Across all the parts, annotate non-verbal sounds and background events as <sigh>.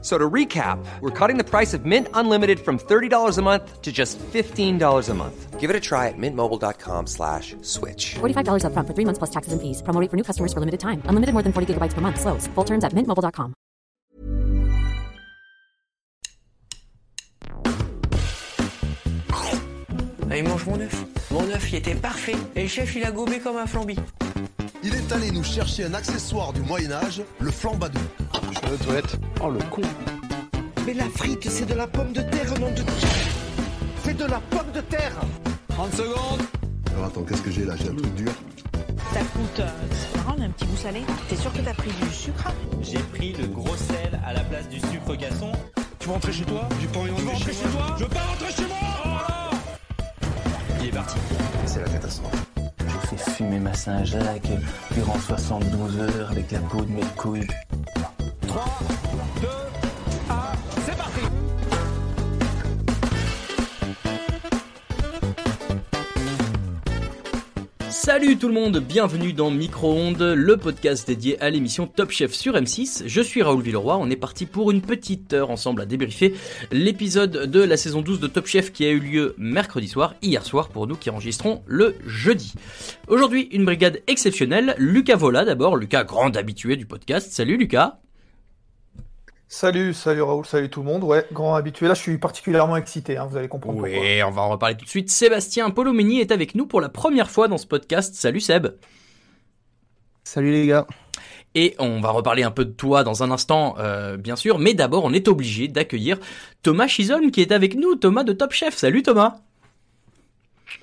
So to recap, we're cutting the price of Mint Unlimited from $30 a month to just $15 a month. Give it a try at mintmobile.com slash switch. $45 upfront for three months plus taxes and fees. Promo rate for new customers for limited time. Unlimited more than 40 gigabytes per month. Slows. Full terms at mintmobile.com. Allez, mange mon œuf. Mon œuf, il était parfait. Et le chef, il a gobé comme un flambi. Il est allé nous chercher un accessoire du Moyen-Âge, le flambadou. Je vais aux toilettes. Oh le con. Mais la frite, c'est de la pomme de terre, nom de C'est de la pomme de terre 30 secondes. Alors attends, qu'est-ce que j'ai là? J'ai un truc dur. Ça coûte, euh, c'est marrant, un petit goût salé. T'es sûr que t'as pris du sucre? J'ai pris le gros sel à la place du sucre casson. Tu veux rentrer chez toi? J'ai pas envie de rentrer chez, toi? Je veux pas rentrer chez moi oh Il est parti. C'est la catastrophe. J'ai fait fumer ma Saint-Jacques durant 72 heures avec la peau de mes couilles. 3, 2, Salut tout le monde, bienvenue dans Micro-ondes, le podcast dédié à l'émission Top Chef sur M6. Je suis Raoul Villeroy, on est parti pour une petite heure ensemble à débriefer l'épisode de la saison 12 de Top Chef qui a eu lieu mercredi soir, hier soir pour nous qui enregistrons le jeudi. Aujourd'hui, une brigade exceptionnelle, Lucas Vola d'abord, Lucas grand habitué du podcast. Salut Lucas Salut, salut Raoul, salut tout le monde. Ouais, grand habitué. Là, je suis particulièrement excité, hein, vous allez comprendre pourquoi. Oui, on va en reparler tout de suite. Sébastien Polomini est avec nous pour la première fois dans ce podcast. Salut Seb. Salut les gars. Et on va reparler un peu de toi dans un instant, euh, bien sûr. Mais d'abord, on est obligé d'accueillir Thomas Chisholm qui est avec nous. Thomas de Top Chef. Salut Thomas.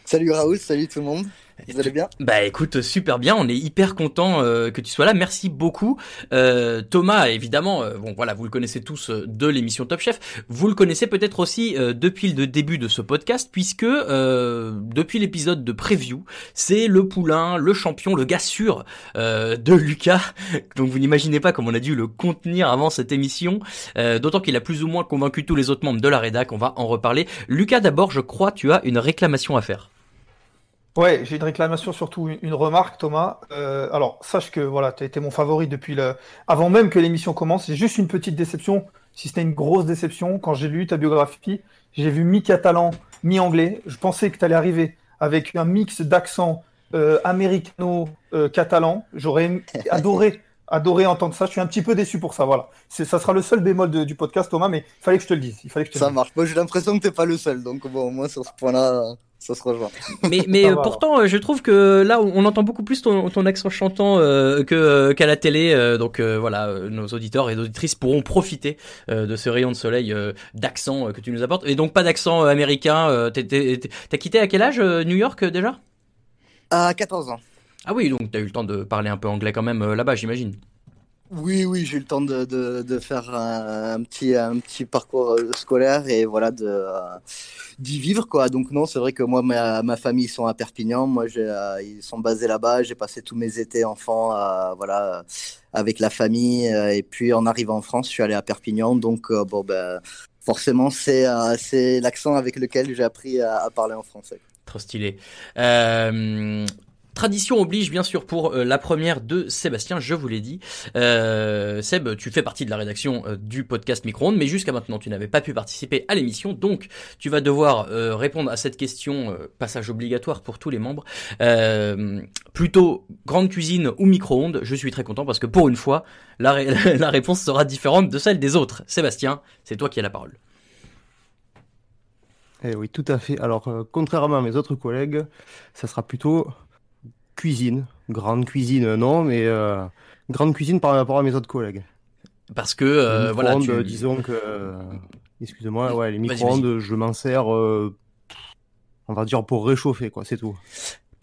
Salut Raoul, salut tout le monde. Vous bien? Bah écoute, super bien, on est hyper content euh, que tu sois là, merci beaucoup. Euh, Thomas, évidemment, euh, bon voilà, vous le connaissez tous euh, de l'émission Top Chef, vous le connaissez peut-être aussi euh, depuis le début de ce podcast, puisque depuis l'épisode de preview, c'est le poulain, le champion, le gars sûr de Lucas, <laughs> donc vous n'imaginez pas comment on a dû le contenir avant cette émission, d'autant qu'il a plus ou moins convaincu tous les autres membres de la rédac, on va en reparler. Lucas d'abord, je crois, tu as une réclamation à faire. Ouais, j'ai une réclamation, surtout une, une remarque, Thomas. Euh, alors, sache que voilà, tu as été mon favori depuis le. Avant même que l'émission commence. C'est juste une petite déception, si c'était une grosse déception. Quand j'ai lu ta biographie, j'ai vu mi-catalan, mi-anglais. Je pensais que tu allais arriver avec un mix d'accent euh, américano-catalan. J'aurais <laughs> adoré, adoré entendre ça. Je suis un petit peu déçu pour ça. Voilà. Ça sera le seul bémol de, du podcast, Thomas, mais il fallait que je te le dise. Il fallait que je te ça le dise. marche. Moi, j'ai l'impression que t'es pas le seul. Donc, bon, au moins, sur ce point-là. Ça se rejoint. Mais, <laughs> mais euh, pourtant, euh, je trouve que là, on entend beaucoup plus ton, ton accent chantant euh, que qu'à la télé. euh, donc euh, voilà, euh, nos auditeurs et auditrices pourront profiter euh, de ce rayon de soleil euh, d'accent euh, que tu nous apportes. Et donc pas d'accent euh, américain. euh, T'as quitté à quel âge euh, New York euh, déjà? À 14 ans. Ah oui, donc t'as eu le temps de parler un peu anglais quand même euh, là-bas, j'imagine. Oui, oui, j'ai eu le temps de, de, faire un, petit, un petit parcours euh, scolaire et voilà, de, euh, d'y vivre, quoi. Donc, non, c'est vrai que moi, ma, ma famille, ils sont à Perpignan. Moi, euh, ils sont basés là-bas. J'ai passé tous mes étés enfants, voilà, avec la famille. Et puis, en arrivant en France, je suis allé à Perpignan. Donc, bon, ben, forcément, c'est, l'accent avec lequel j'ai appris à, parler en français. Trop stylé. Tradition oblige bien sûr pour euh, la première de Sébastien, je vous l'ai dit. Euh, Seb, tu fais partie de la rédaction euh, du podcast Micro-ondes, mais jusqu'à maintenant tu n'avais pas pu participer à l'émission, donc tu vas devoir euh, répondre à cette question, passage obligatoire pour tous les membres. Plutôt grande cuisine ou micro-ondes, je suis très content parce que pour une fois, la, ré- <laughs> la réponse sera différente de celle des autres. Sébastien, c'est toi qui as la parole. Eh oui, tout à fait. Alors, contrairement à mes autres collègues, ça sera plutôt cuisine. Grande cuisine, non, mais euh, grande cuisine par rapport à mes autres collègues. Parce que, euh, voilà, tu- disons que, euh, excusez-moi, ouais, les micro-ondes, je m'en sers, euh, on va dire pour réchauffer, quoi, c'est tout.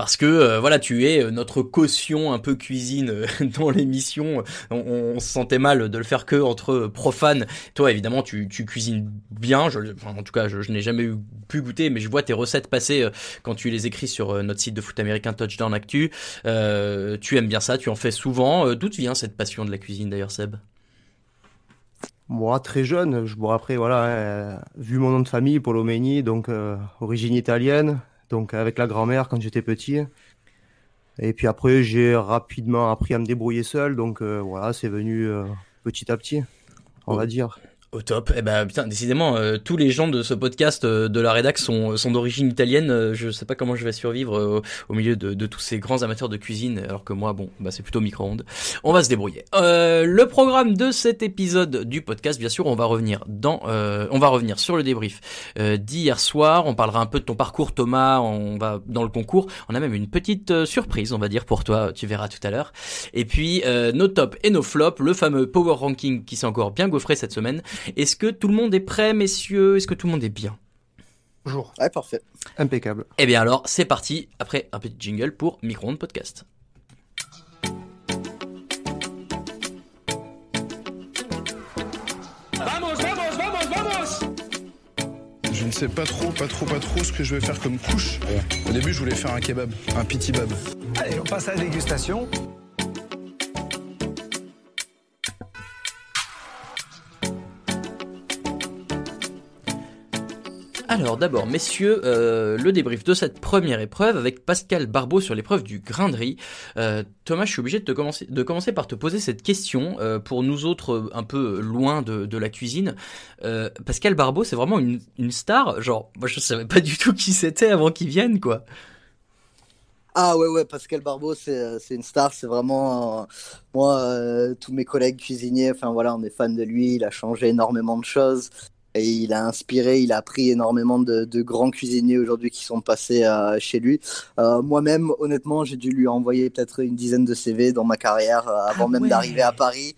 Parce que euh, voilà, tu es euh, notre caution un peu cuisine euh, <laughs> dans l'émission. On, on se sentait mal de le faire que entre profanes. Toi, évidemment, tu, cuisines bien. En tout cas, je, n'ai jamais pu goûter, mais je vois tes recettes passer quand tu les écris sur notre site de foot américain Touchdown Actu. Tu aimes bien ça, tu en fais souvent. D'où te vient cette passion de la cuisine d'ailleurs, Seb? Moi, très jeune, je, bon, après, voilà, vu mon nom de famille, Polomeni, donc euh, origine italienne, donc avec la grand-mère quand j'étais petit. Et puis après, j'ai rapidement appris à me débrouiller seul, donc euh, voilà, c'est venu euh, petit à petit, on va dire. Au top. Eh ben putain, décidément, euh, tous les gens de ce podcast euh, de la rédac sont, sont d'origine italienne. Euh, je sais pas comment je vais survivre au milieu de, de, tous ces grands amateurs de cuisine, alors que moi, bon, bah c'est plutôt micro-ondes. On va se débrouiller. le programme de cet épisode du podcast, bien sûr, on va revenir dans, on va revenir sur le débrief d'hier soir. On parlera un peu de ton parcours, Thomas. On va dans le concours. On a même une petite surprise, on va dire pour toi. Tu verras tout à l'heure. Et puis nos tops et nos flops, le fameux power ranking qui s'est encore bien gaufré cette semaine. Est-ce que tout le monde est prêt, messieurs? Est-ce que tout le monde est bien? Bonjour. Ouais, parfait. Impeccable. Eh bien alors, c'est parti, après un petit jingle pour Micro-ondes Podcast. Vamos, vamos, vamos, vamos Je ne sais pas trop, pas trop, pas trop ce que je vais faire comme couche. Au début, je voulais faire un kebab, un pitibab. Allez, on passe à la dégustation. Alors d'abord, messieurs, euh, le débrief de cette première épreuve avec Pascal Barbeau sur l'épreuve du grain de riz. Euh, Thomas, je suis obligé de, te commencer, de commencer par te poser cette question euh, pour nous autres un peu loin de, de la cuisine. Pascal Barbeau, c'est vraiment une, star. Genre, moi je savais pas du tout qui c'était avant qu'il vienne, quoi. Ah ouais ouais Pascal Barbeau c'est c'est une star c'est vraiment moi tous mes collègues cuisiniers enfin voilà on est fan de lui il a changé énormément de choses et il a inspiré, il a appris énormément de, de grands cuisiniers aujourd'hui qui sont passés euh, chez lui. Euh, Moi-même, honnêtement, j'ai dû lui envoyer peut-être une dizaine de CV dans ma carrière euh, avant ah même ouais. d'arriver à Paris.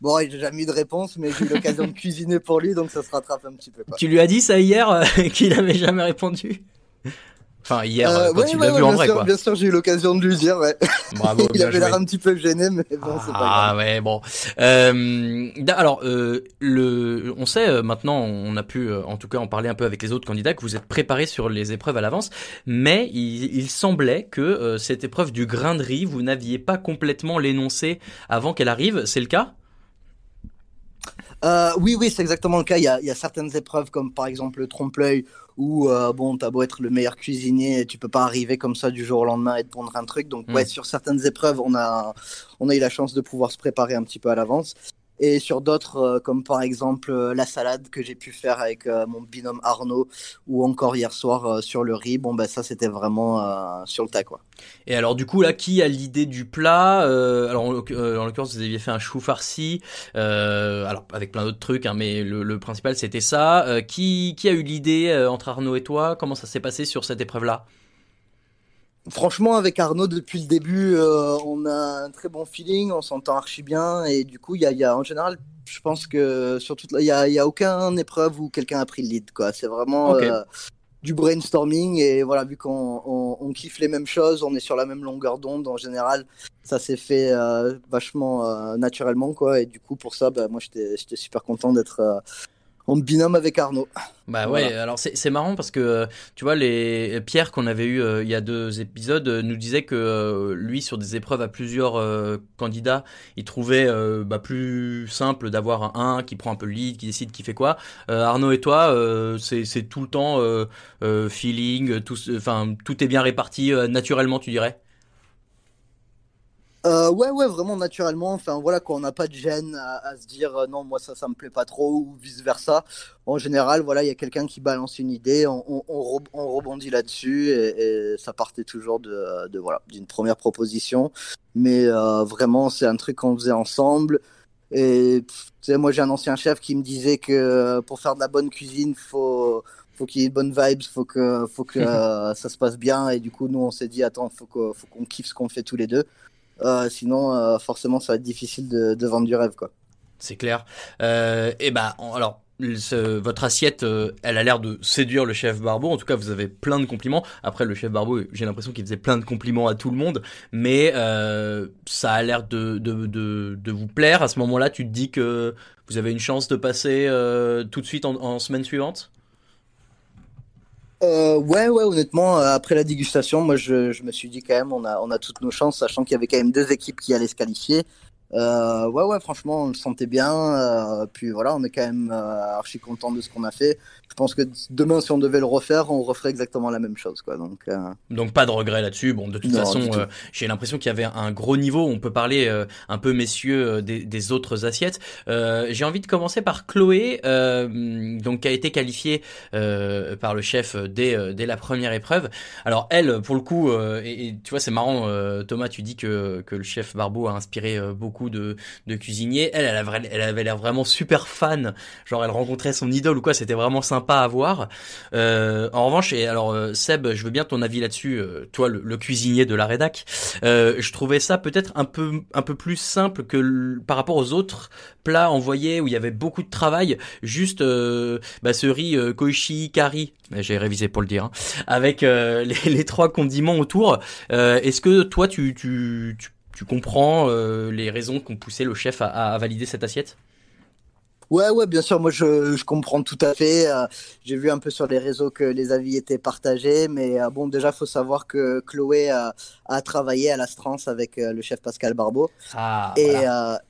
Bon, j'ai jamais eu de réponse, mais j'ai eu l'occasion de <laughs> cuisiner pour lui, donc ça se rattrape un petit peu. Quoi. Tu lui as dit ça hier <laughs> qu'il n'avait jamais répondu? Enfin, hier, euh, quand ouais, tu ouais, l'as ouais, vu en vrai, sûr, quoi. Bien sûr, j'ai eu l'occasion de lui dire, ouais. Bravo, <laughs> Il avait l'air un petit peu gêné, mais bon, ah, c'est pas grave. Ah ouais, bon. Euh, alors, euh, le, on sait euh, maintenant, on a pu, euh, en tout cas, en parler un peu avec les autres candidats, que vous êtes préparés sur les épreuves à l'avance, mais il, il, semblait que euh, cette épreuve du grain de riz, vous n'aviez pas complètement l'énoncé avant qu'elle arrive. C'est le cas? Euh, oui, oui, c'est exactement le cas. Il y, a, il y, a, certaines épreuves, comme par exemple le trompe-l'œil, où euh, bon, t'as beau être le meilleur cuisinier, tu peux pas arriver comme ça du jour au lendemain et te pondre un truc. Donc, mmh. ouais, sur certaines épreuves, on a, on a eu la chance de pouvoir se préparer un petit peu à l'avance. Et sur d'autres, euh, comme par exemple euh, la salade que j'ai pu faire avec euh, mon binôme Arnaud, ou encore hier soir sur le riz, bon, bah ça c'était vraiment sur le tas, quoi. Et alors du coup là, qui a l'idée du plat Alors en, en l'occurrence, vous aviez fait un chou farci, alors avec plein d'autres trucs, hein, mais le, le principal c'était ça. qui, qui a eu l'idée entre Arnaud et toi? Comment ça s'est passé sur cette épreuve-là? Franchement, avec Arnaud, depuis le début, euh, on a un très bon feeling, on s'entend archi bien, et du coup, il y a, y a, en général, je pense que sur toute, il y a, y a aucune épreuve où quelqu'un a pris le lead, quoi. C'est vraiment okay. euh, du brainstorming, et voilà, vu qu'on on, on, kiffe les mêmes choses, on est sur la même longueur d'onde, en général, ça s'est fait euh, vachement euh, naturellement, quoi. Et du coup, pour ça, bah, moi, j'étais super content d'être euh, en binôme avec Arnaud. Bah ouais, voilà. alors c'est marrant parce que tu vois les Pierre qu'on avait eu euh, il y a deux épisodes euh, nous disait que euh, lui sur des épreuves à plusieurs euh, candidats, il trouvait euh, bah, plus simple d'avoir un, un qui prend un peu le lead, qui décide qui fait quoi. Arnaud et toi, c'est tout le temps feeling, tout enfin tout est bien réparti naturellement, tu dirais? Euh, ouais, ouais, vraiment naturellement. Enfin, voilà, quand on n'a pas de gêne à, à se dire euh, non, moi ça, ça me plaît pas trop ou vice versa. En général, voilà, il y a quelqu'un qui balance une idée, on, on, on, on rebondit là-dessus et, et, ça partait toujours de, de voilà, d'une première proposition. Mais euh, vraiment, c'est un truc qu'on faisait ensemble. Et tu sais, moi j'ai un ancien chef qui me disait que pour faire de la bonne cuisine, faut faut qu'il y ait de bonnes vibes, faut que faut que <laughs> ça se passe bien. Et du coup, nous on s'est dit attends, faut qu'on faut qu'on kiffe ce qu'on fait tous les deux. Euh, sinon, euh, forcément, ça va être difficile de, vendre du rêve, quoi. C'est clair. Euh, et bah, alors, votre assiette, elle a l'air de séduire le chef Barbeau. En tout cas, vous avez plein de compliments. Après, le chef Barbeau, j'ai l'impression qu'il faisait plein de compliments à tout le monde, mais ça a l'air de, de, de, vous plaire. À ce moment-là, tu te dis que vous avez une chance de passer tout de suite en semaine suivante? Euh, ouais, ouais, honnêtement, euh, après la dégustation, moi, je, je, me suis dit quand même, on a, on a toutes nos chances, sachant qu'il y avait quand même deux équipes qui allaient se qualifier. Euh, ouais, ouais, franchement, on le sentait bien. Euh, puis voilà, on est quand même euh, archi content de ce qu'on a fait. Je pense que demain, si on devait le refaire, on referait exactement la même chose, quoi. Donc, Donc pas de regret là-dessus. Bon, de toute Non, façon, j'ai l'impression qu'il y avait un gros niveau. On peut parler un peu, messieurs, des, des autres assiettes. J'ai envie de commencer par Chloé, donc qui a été qualifiée par le chef dès, dès la première épreuve. Alors elle, pour le coup, et, et tu vois, c'est marrant, Thomas, tu dis que, que le chef Barbeau a inspiré euh, de, de cuisiniers. Elle, elle, a vra- elle avait l'air vraiment super fan. Genre, elle rencontrait son idole ou quoi. C'était vraiment sympa à voir. Euh, en revanche, et alors euh, Seb, je veux bien ton avis là-dessus. euh, toi, le, le cuisinier de la rédac, euh, je trouvais ça peut-être un peu un peu plus simple que le- par rapport aux autres plats envoyés où il y avait beaucoup de travail. Juste euh, bah, ce riz euh, koichi kari, j'ai révisé pour le dire, hein, avec <laughs> les, les trois condiments autour. Est-ce que toi, tu tu tu, tu comprends euh, les raisons qui ont poussé le chef à, à valider cette assiette? Ouais, ouais, bien sûr, moi je, je comprends tout à fait. Euh, J'ai vu un peu sur les réseaux que les avis étaient partagés, mais euh, bon, déjà, faut savoir que Chloé a, a travaillé à l'Astrance avec euh, le chef Pascal Barbeau. Ah, et, voilà.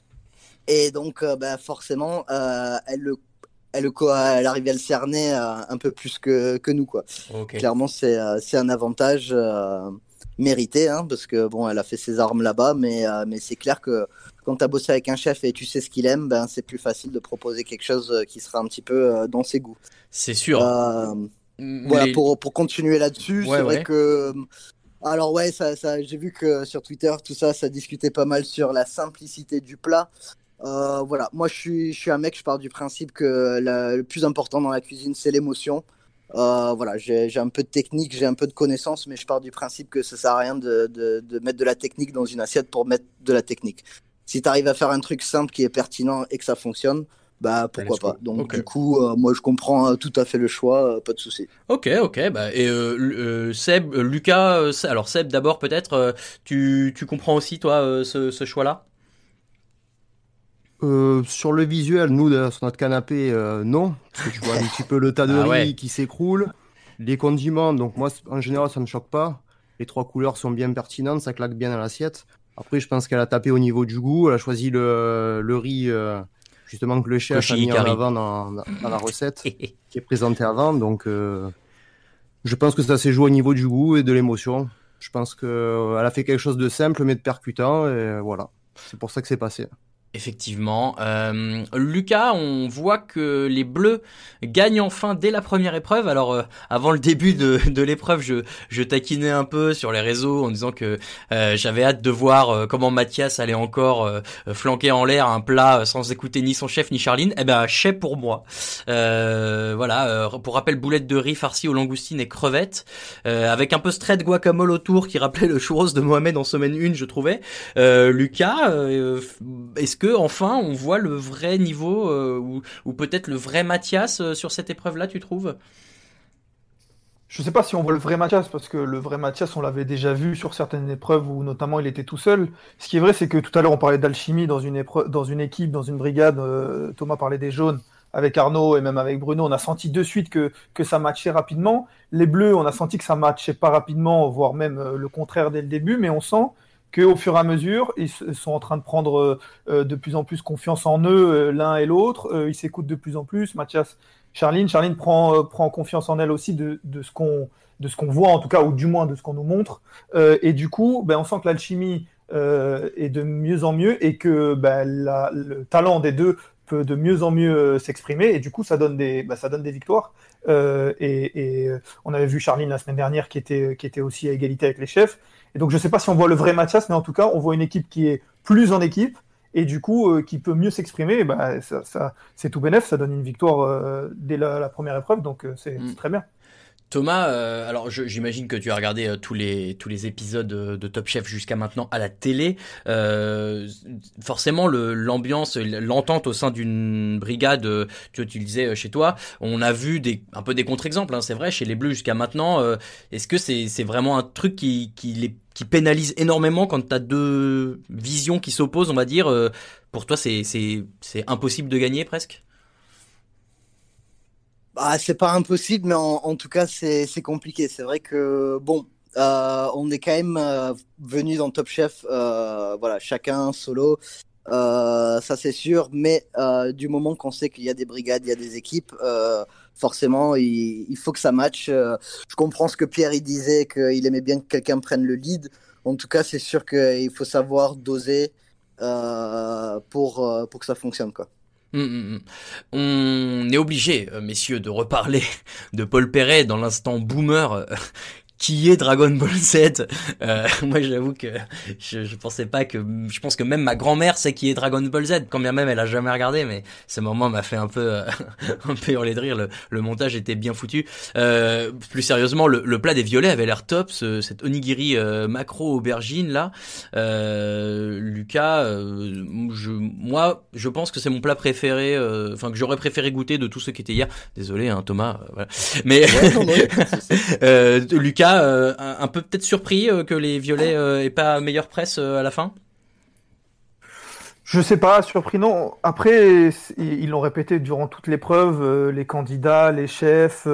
et donc, bah, forcément, elle, le, elle, le co- elle arrive à le cerner un peu plus que, que nous, quoi. Clairement, c'est un avantage euh, mérité, hein, parce que bon, elle a fait ses armes là-bas, mais, euh, mais c'est clair que quand tu as bossé avec un chef et tu sais ce qu'il aime, ben, c'est plus facile de proposer quelque chose euh, qui sera un petit peu euh, dans ses goûts. C'est sûr. Mm, voilà, pour, pour continuer là-dessus, Ouais, c'est vrai ouais. que. Alors, ouais, ça, ça, j'ai vu que sur Twitter, tout ça, ça discutait pas mal sur la simplicité du plat. Euh, voilà, moi je suis, je suis un mec, je pars du principe que la- le plus important dans la cuisine, c'est l'émotion. Euh, voilà, j'ai j'ai un peu de technique, j'ai un peu de connaissance, mais je pars du principe que ça sert à rien de, de, de mettre de la technique dans une assiette pour mettre de la technique. Si tu arrives à faire un truc simple qui est pertinent et que ça fonctionne, bah pourquoi pas. Donc du coup, euh, moi je comprends euh, tout à fait le choix, euh, pas de souci. Ok, ok, bah et Seb, Lucas, alors Seb d'abord peut-être, tu, tu comprends aussi toi ce, ce choix-là? Euh, sur le visuel, nous, sur notre canapé, euh, non. Parce que tu vois un petit peu le tas de <laughs> Ah riz ouais. qui s'écroule. Les condiments, donc moi, en général, ça me choque pas. Les trois couleurs sont bien pertinentes, ça claque bien dans l'assiette. Après, je pense qu'elle a tapé au niveau du goût. Elle a choisi le, le riz, euh, justement, que le chef a mis en avant dans, dans- la recette <laughs> qui est présentée avant. Donc, je pense que ça s'est joué au niveau du goût et de l'émotion. Je pense qu'elle a fait quelque chose de simple mais de percutant. Et voilà. C'est pour ça que c'est passé. Effectivement. Euh, Lucas, on voit que les Bleus gagnent enfin dès la première épreuve. Alors, euh, avant le début de, de l'épreuve, je, je taquinais un peu sur les réseaux en disant que euh, j'avais hâte de voir euh, comment Mathias allait encore euh, flanquer en l'air un plat euh, sans écouter ni son chef ni Charline. Eh ben, chef pour moi. Voilà. pour rappel, boulette de riz farcie aux langoustines et crevettes, avec un peu straight guacamole autour qui rappelait le churros de Mohamed en semaine 1, je trouvais. Lucas, est-ce que enfin on voit le vrai niveau euh, ou, peut-être le vrai Mathias euh, sur cette épreuve-là, tu trouves? Je sais pas si on voit le vrai Mathias, parce que le vrai Mathias, on l'avait déjà vu sur certaines épreuves où notamment il était tout seul. Ce qui est vrai, c'est que tout à l'heure on parlait d'alchimie dans une dans une équipe, dans une brigade. euh, Thomas parlait des jaunes avec Arnaud et même avec Bruno. On a senti de suite que, que ça matchait rapidement. Les bleus, on a senti que ça matchait pas rapidement, voire même le contraire dès le début, mais on sent qu'au fur et à mesure, ils sont en train de prendre euh, de plus en plus confiance en eux, euh, l'un et l'autre. Euh, ils s'écoutent de plus en plus. Mathias, Charline, Charline prend, prend confiance en elle aussi de, de ce qu'on de ce qu'on voit en tout cas, ou du moins de ce qu'on nous montre. Et du coup, ben, on sent que l'alchimie est de mieux en mieux et que ben, le talent des deux peut de mieux en mieux s'exprimer. Et du coup, ça donne des, ben, ça donne des victoires. Et, et, on avait vu Charline la semaine dernière qui était, qui était aussi à égalité avec les chefs. Et donc, je ne sais pas si on voit le vrai Mathias, mais en tout cas, on voit une équipe qui est plus en équipe et du coup, euh, qui peut mieux s'exprimer. Ben, ça, ça- c'est tout bénef, ça donne une victoire euh, dès la, la première épreuve, donc euh, c'est c'est très bien. Thomas, euh, alors j'imagine que tu as regardé euh, tous les tous les épisodes de, Top Chef jusqu'à maintenant à la télé. Euh, forcément, l'ambiance, l'entente au sein d'une brigade, tu, tu le euh, chez toi, on a vu des un peu des contre-exemples. hein, c'est vrai chez les Bleus jusqu'à maintenant. Est-ce que c'est c'est vraiment un truc qui qui pénalise énormément quand tu as deux visions qui s'opposent, on va dire. pour toi, c'est impossible de gagner presque? Bah, c'est pas impossible, mais en, en tout cas, c'est compliqué. C'est vrai que, bon, euh, on est quand même euh, venu dans Top Chef, euh, voilà, chacun solo. Euh, ça c'est sûr, mais euh, du moment qu'on sait qu'il y a des brigades, il y a des équipes, euh, forcément il, il, faut que ça matche. je comprends ce que Pierre il disait, qu'il aimait bien que quelqu'un prenne le lead. En tout cas, c'est sûr qu'il faut savoir doser pour, pour que ça fonctionne. Quoi. Hum, hum, hum. On est obligé, messieurs, de reparler <laughs> de Paul Perret dans l'instant boomer qui est Dragon Ball Z. Euh, <laughs> moi, j'avoue que je, je, pensais pas que, je pense que même ma grand-mère sait qui est Dragon Ball Z, quand bien même elle a jamais regardé, mais ce moment m'a fait un peu, euh, <laughs> un peu hurler de rire. Le, le, montage était bien foutu. Euh, plus sérieusement, le, le, plat des violets avait l'air top, ce, cet onigiri euh, macro aubergine là. Euh, Lucas, je, moi, je pense que c'est mon plat préféré, enfin que j'aurais préféré goûter de tous ceux qui étaient hier. Désolé, hein, Thomas. voilà. Mais <laughs> Lucas euh, un, peu peut-être surpris euh, que les Violets euh, aient pas meilleure presse à la fin? Je sais pas, surpris non. Après, ils l'ont répété durant toute l'épreuve, les candidats, les chefs,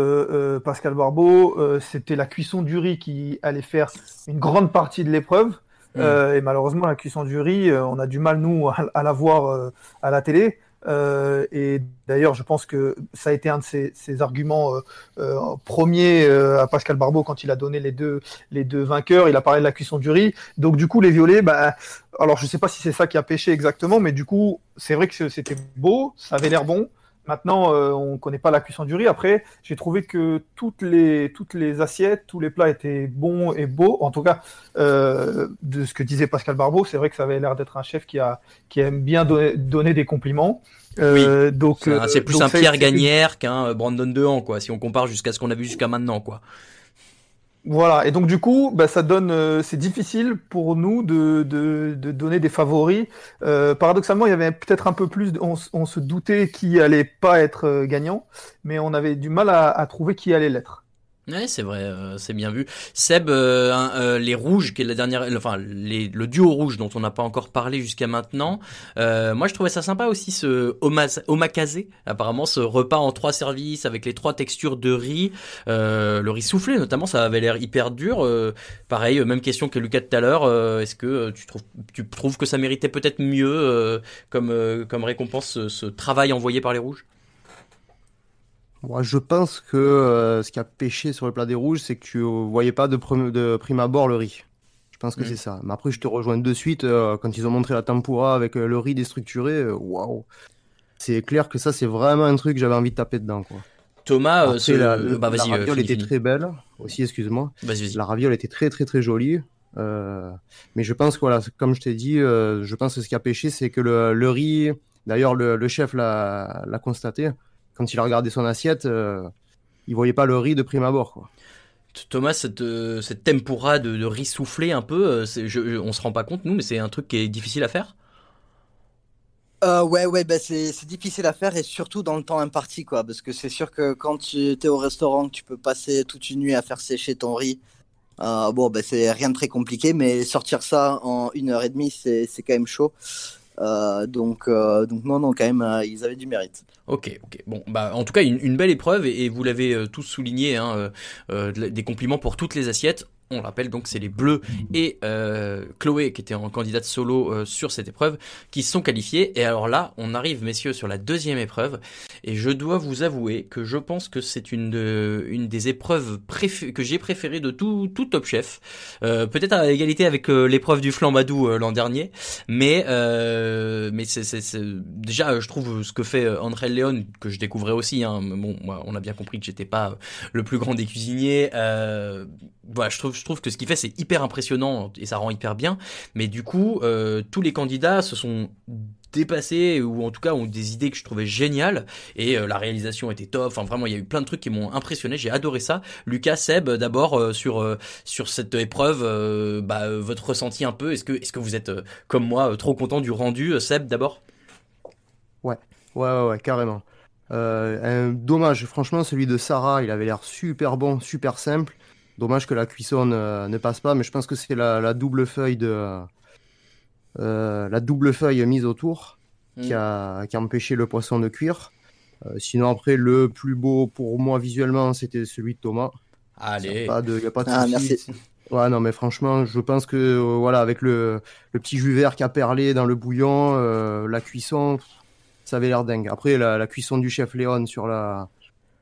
Pascal Barbeau, c'était la cuisson du riz qui allait faire une grande partie de l'épreuve. Mm. et malheureusement, la cuisson du riz, on a du mal, nous, à la voir à la télé. Euh, et d'ailleurs, je pense que ça a été un de ses, arguments euh, euh, premiers à Pascal Barbeau quand il a donné les deux, les deux vainqueurs. Il a parlé de la cuisson du riz. Donc, du coup, les violets, bah, alors je ne sais pas si c'est ça qui a pêché exactement, mais du coup, c'est vrai que c'était beau, ça avait l'air bon. Maintenant, euh, on ne connaît pas la cuisson du riz. Après, j'ai trouvé que toutes les, toutes les assiettes, tous les plats étaient bons et beaux. En tout cas, euh, de ce que disait Pascal Barbeau, c'est vrai que ça avait l'air d'être un chef qui, a, qui aime bien donner, des compliments. Euh, donc, c'est plus un Pierre Gagnère qu'un Brandon Dehan, quoi. Si on compare jusqu'à ce qu'on a vu jusqu'à maintenant, quoi. Voilà, et donc du coup, bah, ça donne, euh, c'est difficile pour nous de, de, de donner des favoris. Euh, paradoxalement, il y avait peut-être un peu plus, on, on, se doutait qui allait pas être euh, gagnant, mais on avait du mal à trouver qui allait l'être. Ouais, c'est vrai, euh, c'est bien vu. Seb, euh, euh, les rouges, qui est la dernière, enfin le duo rouge dont on n'a pas encore parlé jusqu'à maintenant. moi, je trouvais ça sympa aussi ce omakase. Apparemment, ce repas en trois services avec les trois textures de riz, le riz soufflé notamment, ça avait l'air hyper dur. pareil, même question que Lucas tout à l'heure. Est-ce que tu trouves, que ça méritait peut-être mieux comme récompense ce travail envoyé par les rouges? Moi, je pense que euh, ce qui a pêché sur le plat des rouges, c'est que tu voyais pas de, de prime abord le riz. Je pense que mm. c'est ça. Mais après, je te rejoins de suite euh, quand ils ont montré la tempura avec euh, le riz déstructuré. Waouh! C'est clair que ça, c'est vraiment un truc que j'avais envie de taper dedans, quoi. Thomas, la, bah, raviole était très belle aussi, excuse-moi. La raviole était très très très jolie. mais je pense que voilà, comme je t'ai dit, je pense que ce qui a pêché, c'est que le, le riz, d'ailleurs le, le, chef l'a constaté, quand il a regardé son assiette, euh, il voyait pas le riz de prime abord. Quoi. Thomas, cette, euh, cette tempura de, riz soufflé un peu, euh, je, on se rend pas compte nous, mais c'est un truc qui est difficile à faire? ouais, ouais, bah c'est, difficile à faire et surtout dans le temps imparti, quoi. Parce que c'est sûr que quand tu es au restaurant, tu peux passer toute une nuit à faire sécher ton riz. bon, bah, c'est rien de très compliqué, mais sortir ça en une heure et demie, c'est, c'est quand même chaud. Euh, donc, euh, donc non, non, quand même, euh, ils avaient du mérite. Ok, ok. Bon, bah, en tout cas, une, belle épreuve et, vous l'avez tous souligné, hein, des compliments pour toutes les assiettes. On rappelle donc c'est les Bleus et euh, Chloé qui étaient en candidate solo euh, sur cette épreuve qui sont qualifiés. Et alors là, on arrive messieurs sur la deuxième épreuve et je dois vous avouer que je pense que c'est une de, une des épreuves que j'ai préférées de tout, tout Top Chef. Euh, peut-être à égalité avec l'épreuve du flambadou l'an dernier, mais mais c'est déjà je trouve ce que fait André Léon que je découvrais aussi. Hein, bon, moi, on a bien compris que j'étais pas le plus grand des cuisiniers. voilà, je trouve je trouve que ce qu'il fait c'est hyper impressionnant et ça rend hyper bien. Mais du coup, euh, tous les candidats se sont dépassés ou en tout cas ont des idées que je trouvais géniales et euh, la réalisation était top. Enfin vraiment, il y a eu plein de trucs qui m'ont impressionné. J'ai adoré ça. Lucas, Seb, d'abord euh, sur sur cette épreuve, bah, votre ressenti un peu. Est-ce que est-ce que vous êtes comme moi trop content du rendu, Seb d'abord? Ouais. ouais, ouais, ouais, carrément. dommage, franchement, celui de Sarah, il avait l'air super bon, super simple. Dommage que la cuisson ne, passe pas, mais je pense que c'est la, double feuille de euh, la double feuille mise autour qui, mm. a, qui, a, empêché le poisson de cuire. Euh, sinon après le plus beau pour moi visuellement c'était celui de Thomas. Allez. Il n'y a pas de ah, Ouais, non, mais franchement, je pense que euh, voilà, avec le, le, petit jus vert qui a perlé dans le bouillon, euh, la cuisson, ça avait l'air dingue. Après, la, la, cuisson du chef Léon sur la,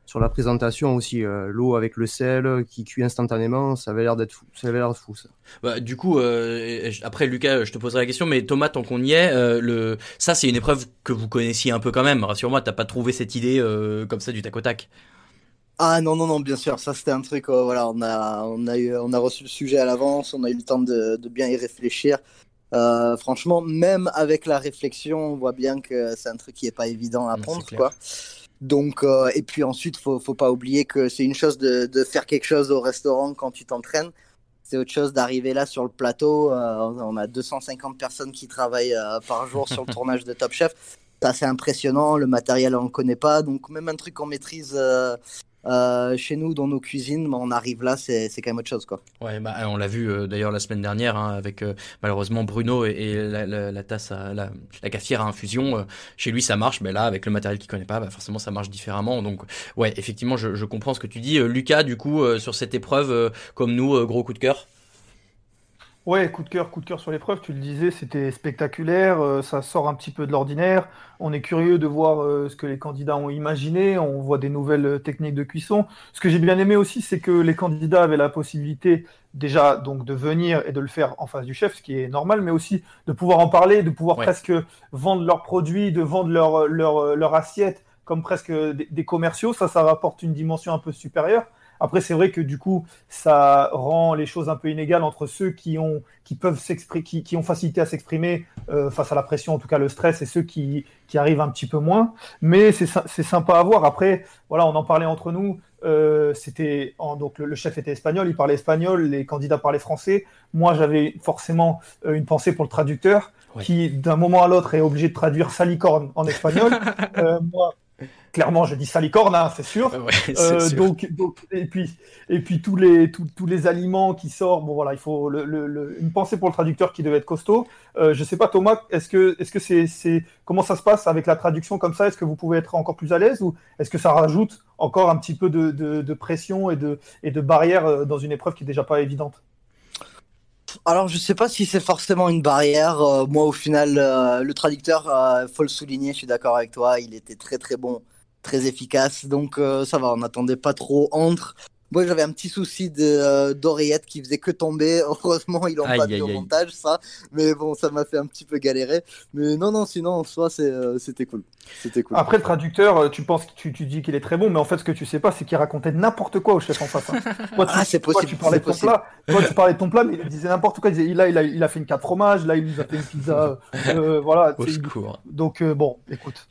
sur la présentation aussi, euh, l'eau avec le sel qui cuit instantanément, ça avait l'air d'être fou. Ça avait l'air fou, ça. Bah, du coup, euh, après Lucas, je te poserai la question, mais Thomas, tant qu'on y est, euh, le, ça c'est une épreuve que vous connaissiez un peu quand même. Rassure-moi, t'as pas trouvé cette idée comme ça du tac au tac. Ah non non non bien sûr ça c'était un truc voilà on a on a eu on a reçu le sujet à l'avance on a eu le temps de, de bien y réfléchir euh, franchement même avec la réflexion on voit bien que c'est un truc qui est pas évident à prendre quoi donc euh, et puis ensuite faut faut pas oublier que c'est une chose de, de faire quelque chose au restaurant quand tu t'entraînes. C'est autre chose d'arriver là sur le plateau euh, on a 250 personnes qui travaillent euh, par jour sur le <laughs> tournage de Top Chef. C'est assez impressionnant le matériel on le connaît pas. Donc même un truc qu'on maîtrise euh, chez nous, dans nos cuisines, on arrive là, c'est quand même autre chose, quoi. Ouais, bah, on l'a vu euh, d'ailleurs la semaine dernière hein, avec euh, malheureusement Bruno et, la, la, tasse, à, la, cafetière à infusion. chez lui, ça marche, mais là, avec le matériel qu'il connaît pas, bah, forcément, ça marche différemment. Donc, ouais, effectivement, je comprends ce que tu dis, Lucas. Du coup, sur cette épreuve, comme nous, gros coup de cœur? Ouais, coup de cœur, coup de cœur sur l'épreuve, tu le disais, c'était spectaculaire, euh, ça sort un petit peu de l'ordinaire. On est curieux de voir euh, ce que les candidats ont imaginé, on voit des nouvelles euh, techniques de cuisson. Ce que j'ai bien aimé aussi, c'est que les candidats avaient la possibilité déjà donc de venir et de le faire en face du chef, ce qui est normal, mais aussi de pouvoir en parler, de pouvoir ouais. presque vendre leurs produits, de vendre leur, leur, leur assiette comme presque des, des commerciaux. Ça, ça rapporte une dimension un peu supérieure. Après, c'est vrai que du coup, ça rend les choses un peu inégales entre ceux qui ont, qui peuvent s'exprimer, qui, qui, ont facilité à s'exprimer euh, face à la pression, en tout cas le stress, et ceux qui, qui arrivent un petit peu moins. Mais c'est sympa à voir. Après, voilà, on en parlait entre nous. Euh, c'était donc le, le, chef était espagnol, il parlait espagnol, les candidats parlaient français. Moi, j'avais forcément euh, une pensée pour le traducteur, ouais. qui d'un moment à l'autre est obligé de traduire salicorne en espagnol. <laughs> Euh, moi, clairement je dis salicorne hein, c'est sûr. <laughs> Ouais, euh, sûr. donc, donc et puis et puis tous les tous, tous les aliments qui sortent bon voilà il faut le, le, le, une pensée pour le traducteur qui devait être costaud euh, je sais pas Thomas est-ce que est-ce que c'est c'est comment ça se passe avec la traduction comme ça? Est-ce que vous pouvez être encore plus à l'aise ou est-ce que ça rajoute encore un petit peu de, de, de pression et de et de barrière euh, dans une épreuve qui est déjà pas évidente? Alors, je sais pas si c'est forcément une barrière. Euh, moi, au final, euh, le traducteur, euh, faut le souligner, je suis d'accord avec toi, il était très très bon, très efficace. Donc, euh, ça va, on n'attendait pas trop entre. Moi, j'avais un petit souci de d'oreillette qui faisait que tomber. <laughs> Heureusement, ils l'ont pas mis au montage, ça. Mais bon, ça m'a fait un petit peu galérer. Mais non, non, sinon, en soi, c'était cool. C'était cool. Après, le traducteur, tu penses, tu, tu dis qu'il est très bon, mais en fait, ce que tu sais pas, c'est qu'il racontait n'importe quoi au chef en face. Hein. <laughs> Toi, tu, ah, c'est possible. Toi, tu parlais de ton plat. Toi, tu parlais de ton plat, mais il disait n'importe quoi. Il disait, là, il a, il a fait une carte fromage. Là, il nous a fait une pizza. <laughs> Euh, voilà. Au secours. Donc, euh, bon, écoute.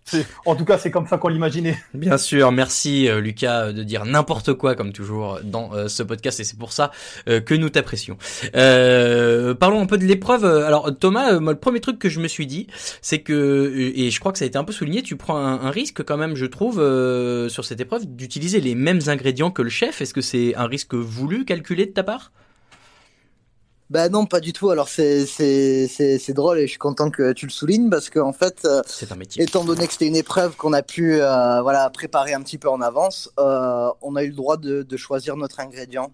En tout cas, c'est comme ça qu'on l'imaginait. Bien sûr. Merci, euh, Lucas, de dire n'importe quoi, comme toujours, dans euh, ce podcast. Et c'est pour ça euh, que nous t'apprécions. parlons un peu de l'épreuve. Alors, Thomas, le premier truc que je me suis dit, c'est que, et je crois que ça a été un peu souligné, tu prends un, risque quand même, je trouve, euh, sur cette épreuve, d'utiliser les mêmes ingrédients que le chef. Est-ce que c'est un risque voulu, calculé de ta part? Bah non, pas du tout. Alors c'est c'est c'est drôle et je suis content que tu le soulignes parce que en fait, euh, c'est un métier. Étant donné que c'était une épreuve qu'on a pu euh, voilà préparer un petit peu en avance, euh, on a eu le droit de, de choisir notre ingrédient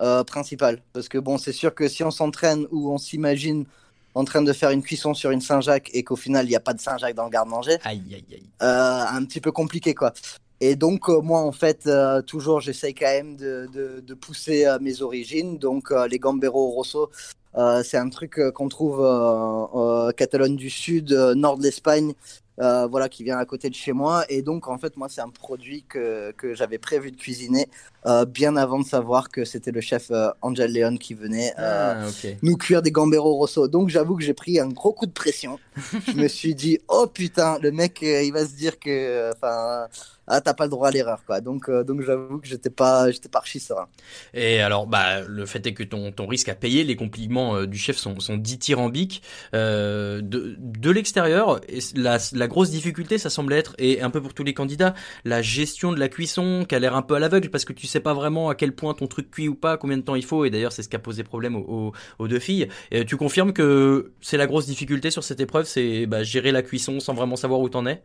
euh, principal parce que bon, c'est sûr que si on s'entraîne ou on s'imagine en train de faire une cuisson sur une Saint-Jacques et qu'au final il n'y a pas de Saint-Jacques dans le garde-manger, aïe aïe aïe, un petit peu compliqué quoi. Et donc, euh, moi, en fait, euh, toujours, j'essaye quand même de, de, de pousser euh, mes origines. Donc, les Gambero Rosso, c'est un truc qu'on trouve en Catalogne du Sud, nord de l'Espagne, euh, voilà, qui vient à côté de chez moi. Et donc, en fait, moi, c'est un produit que, que j'avais prévu de cuisiner euh, bien avant de savoir que c'était le chef euh, Angel Leon qui venait ah, okay. nous cuire des Gambero Rosso. Donc, j'avoue que j'ai pris un gros coup de pression. <laughs> Je me suis dit, oh putain, le mec, il va se dire que, enfin, ah, t'as pas le droit à l'erreur, quoi. Donc, donc j'avoue que j'étais pas, j'étais pas archi serein. Et alors, bah, le fait est que ton, ton risque à payer, les compliments du chef sont, sont dithyrambiques. de de l'extérieur, la, la grosse difficulté, ça semble être, et un peu pour tous les candidats, la gestion de la cuisson, qui a l'air un peu à l'aveugle, parce que tu sais pas vraiment à quel point ton truc cuit ou pas, combien de temps il faut, et d'ailleurs c'est ce qui a posé problème aux, aux, aux deux filles. Et tu confirmes que c'est la grosse difficulté sur cette épreuve, c'est bah, gérer la cuisson sans vraiment savoir où t'en es?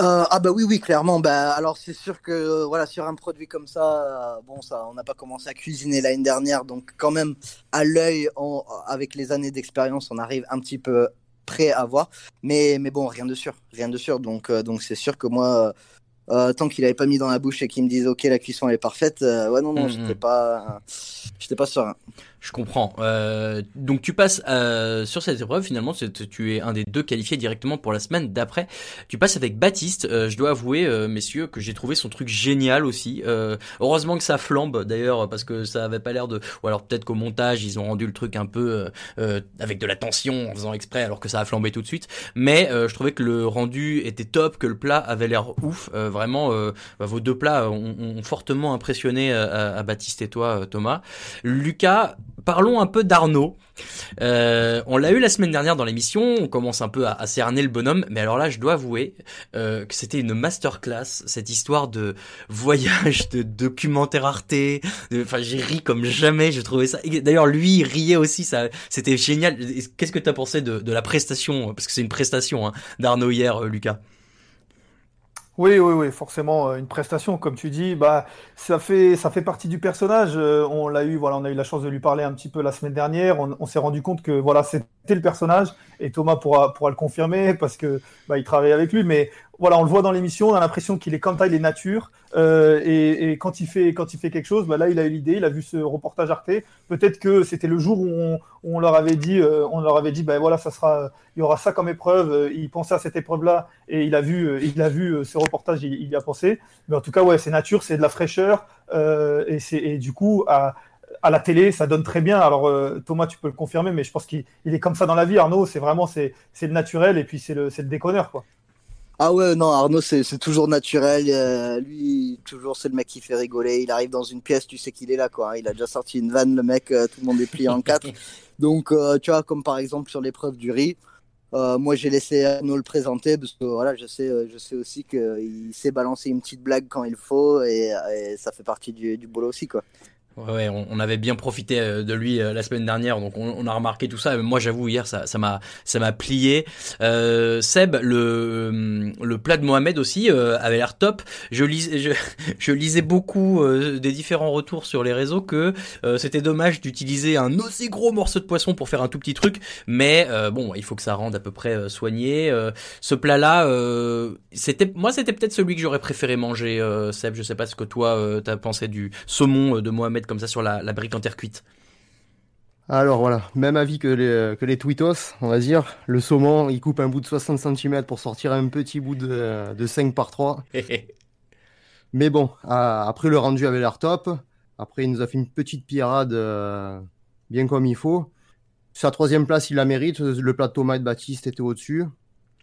Euh, ah bah oui oui clairement. Bah alors c'est sûr que voilà sur un produit comme ça euh, bon ça on n'a pas commencé à cuisiner l'année dernière. Donc quand même à l'œil avec les années d'expérience on arrive un petit peu prêt à voir. Mais mais bon rien de sûr. Rien de sûr. Donc euh, donc c'est sûr que moi euh, tant qu'il avait pas mis dans la bouche et qu'il me dise ok la cuisson elle est parfaite euh, ouais non non Mhm. j'étais pas j'étais pas serein Je comprends. Euh, donc tu passes euh, sur cette épreuve finalement, tu es un des deux qualifiés directement pour la semaine d'après. Tu passes avec Baptiste. Euh, je dois avouer, euh, messieurs, que j'ai trouvé son truc génial aussi. Euh, heureusement que ça flambe d'ailleurs parce que ça avait pas l'air de. Ou alors peut-être qu'au montage ils ont rendu le truc un peu avec de la tension en faisant exprès alors que ça a flambé tout de suite. Mais euh, je trouvais que le rendu était top, que le plat avait l'air ouf. Vraiment, euh, bah, vos deux plats ont, fortement impressionné euh, à, Baptiste et toi, euh, Thomas. Lucas, parlons un peu d'Arnaud. On l'a eu la semaine dernière dans l'émission, on commence un peu à, cerner le bonhomme, mais alors là, je dois avouer que c'était une masterclass, cette histoire de voyage, de documentaire Arte. Enfin, j'ai ri comme jamais, j'ai trouvé ça. D'ailleurs, lui, il riait aussi, ça, c'était génial. Qu'est-ce que t'as pensé de, la prestation, parce que c'est une prestation hein, d'Arnaud hier, Lucas Oui, oui, oui, forcément, euh, une prestation, comme tu dis, bah, ça fait, ça fait partie du personnage. Euh, on l'a eu, voilà, on a eu la chance de lui parler un petit peu la semaine dernière. On, s'est rendu compte que, voilà, c'était le personnage, et Thomas pourra, pourra le confirmer parce que, bah, il travaille avec lui. Mais voilà, on le voit dans l'émission, on a l'impression qu'il est ça, il est nature. Euh, et, quand il fait, quand il fait quelque chose, bah, là, il a eu l'idée, il a vu ce reportage Arte. Peut-être que c'était le jour où on, leur avait dit, on leur avait dit, ben voilà, ça sera, il y aura ça comme épreuve. Euh, Il pensait à cette épreuve-là et il a vu, il a vu ce reportage, il, y a pensé. Mais en tout cas, ouais, c'est nature, c'est de la fraîcheur et c'est du coup à à la télé, ça donne très bien. Alors euh, Thomas, tu peux le confirmer, mais je pense qu'il il est comme ça dans la vie. Arnaud, c'est vraiment c'est c'est le naturel et puis c'est le c'est le déconneur quoi. Ah ouais, non, Arnaud, c'est c'est toujours naturel. euh, lui, toujours, c'est le mec qui fait rigoler. Il arrive dans une pièce, tu sais qu'il est là, quoi. Il a déjà sorti une vanne, le mec, euh, tout le monde est plié en quatre. <laughs> Donc, euh, tu vois, comme par exemple sur l'épreuve du riz, euh, moi j'ai laissé Arnaud le présenter parce que voilà, je sais, euh, je sais aussi qu'il sait balancer une petite blague quand il faut et, et ça fait partie du, du boulot aussi, quoi. Ouais, on, on avait bien profité euh, de lui euh, la semaine dernière, donc on, on a remarqué tout ça. Moi, j'avoue, hier, ça, m'a, ça m'a plié. Euh, Seb, le, le plat de Mohamed aussi euh, avait l'air top. Je lisais, je, <laughs> je lisais beaucoup euh, des différents retours sur les réseaux que euh, c'était dommage d'utiliser un aussi gros morceau de poisson pour faire un tout petit truc, mais bon, il faut que ça rende à peu près soigné. Ce plat-là, c'était, moi, c'était peut-être celui que j'aurais préféré manger, Seb. Je sais pas ce que toi, t'as pensé du saumon de Mohamed comme ça sur la, la brique en terre cuite. Alors voilà, même avis que les, que les tweetos, on va dire. Le saumon, il coupe un bout de 60 cm pour sortir un petit bout de, de 5 par 3. <laughs> Mais bon, après le rendu avait l'air top. Après, il nous a fait une petite pirade euh, bien comme il faut. Sa troisième place, il la mérite. Le plat de de Baptiste était au-dessus.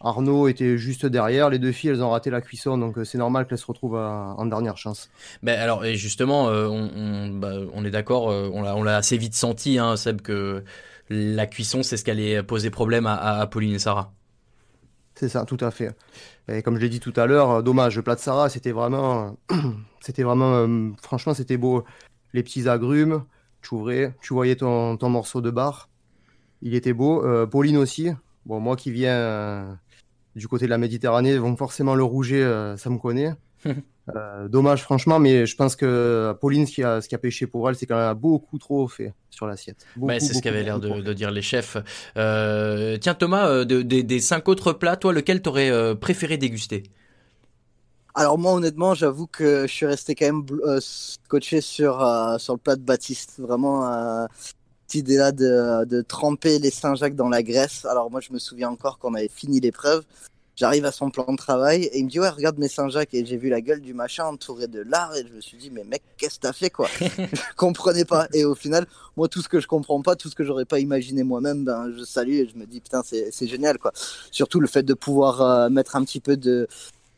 Arnaud était juste derrière. Les deux filles, elles ont raté la cuisson, donc euh, c'est normal qu'elles se retrouvent à- en dernière chance. Ben alors et justement, euh, on, on, bah, on est d'accord, euh, on l'a assez vite senti, hein, Seb, que la cuisson, c'est ce qui allait poser problème à, à, à Pauline et Sarah. C'est ça, tout à fait. Et comme je l'ai dit tout à l'heure, dommage, le plat de Sarah, c'était vraiment, <clears throat> c'était vraiment, franchement, c'était beau. Les petits agrumes, tu ouvrais, tu voyais ton, ton morceau de bar, il était beau. Euh, Pauline aussi. Bon, moi qui viens du côté de la Méditerranée, donc forcément le rouget, euh, ça me connaît. <laughs> Euh, dommage, franchement, mais je pense que Pauline, ce qui a, ce qui a pêché pour elle, c'est qu'elle a beaucoup trop fait sur l'assiette. Ouais, c'est ce qu'avaient l'air de, dire les chefs. Euh, tiens Thomas, euh, de- des- cinq autres plats, toi, lequel t'aurais euh, préféré déguster? Alors moi honnêtement j'avoue que je suis resté quand même euh, scotché sur, euh, sur le plat de Baptiste. Vraiment euh, cette idée là de, de tremper les Saint-Jacques dans la graisse. Alors moi je me souviens encore qu'on avait fini l'épreuve. J'arrive à son plan de travail et il me dit ouais regarde mes Saint-Jacques et j'ai vu la gueule du machin entouré de lard et je me suis dit mais mec qu'est-ce que t'as fait quoi? <laughs> Je comprenais pas et au final moi tout ce que je comprends pas tout ce que j'aurais pas imaginé moi-même ben je salue et je me dis putain c'est c'est génial quoi surtout le fait de pouvoir euh, mettre un petit peu de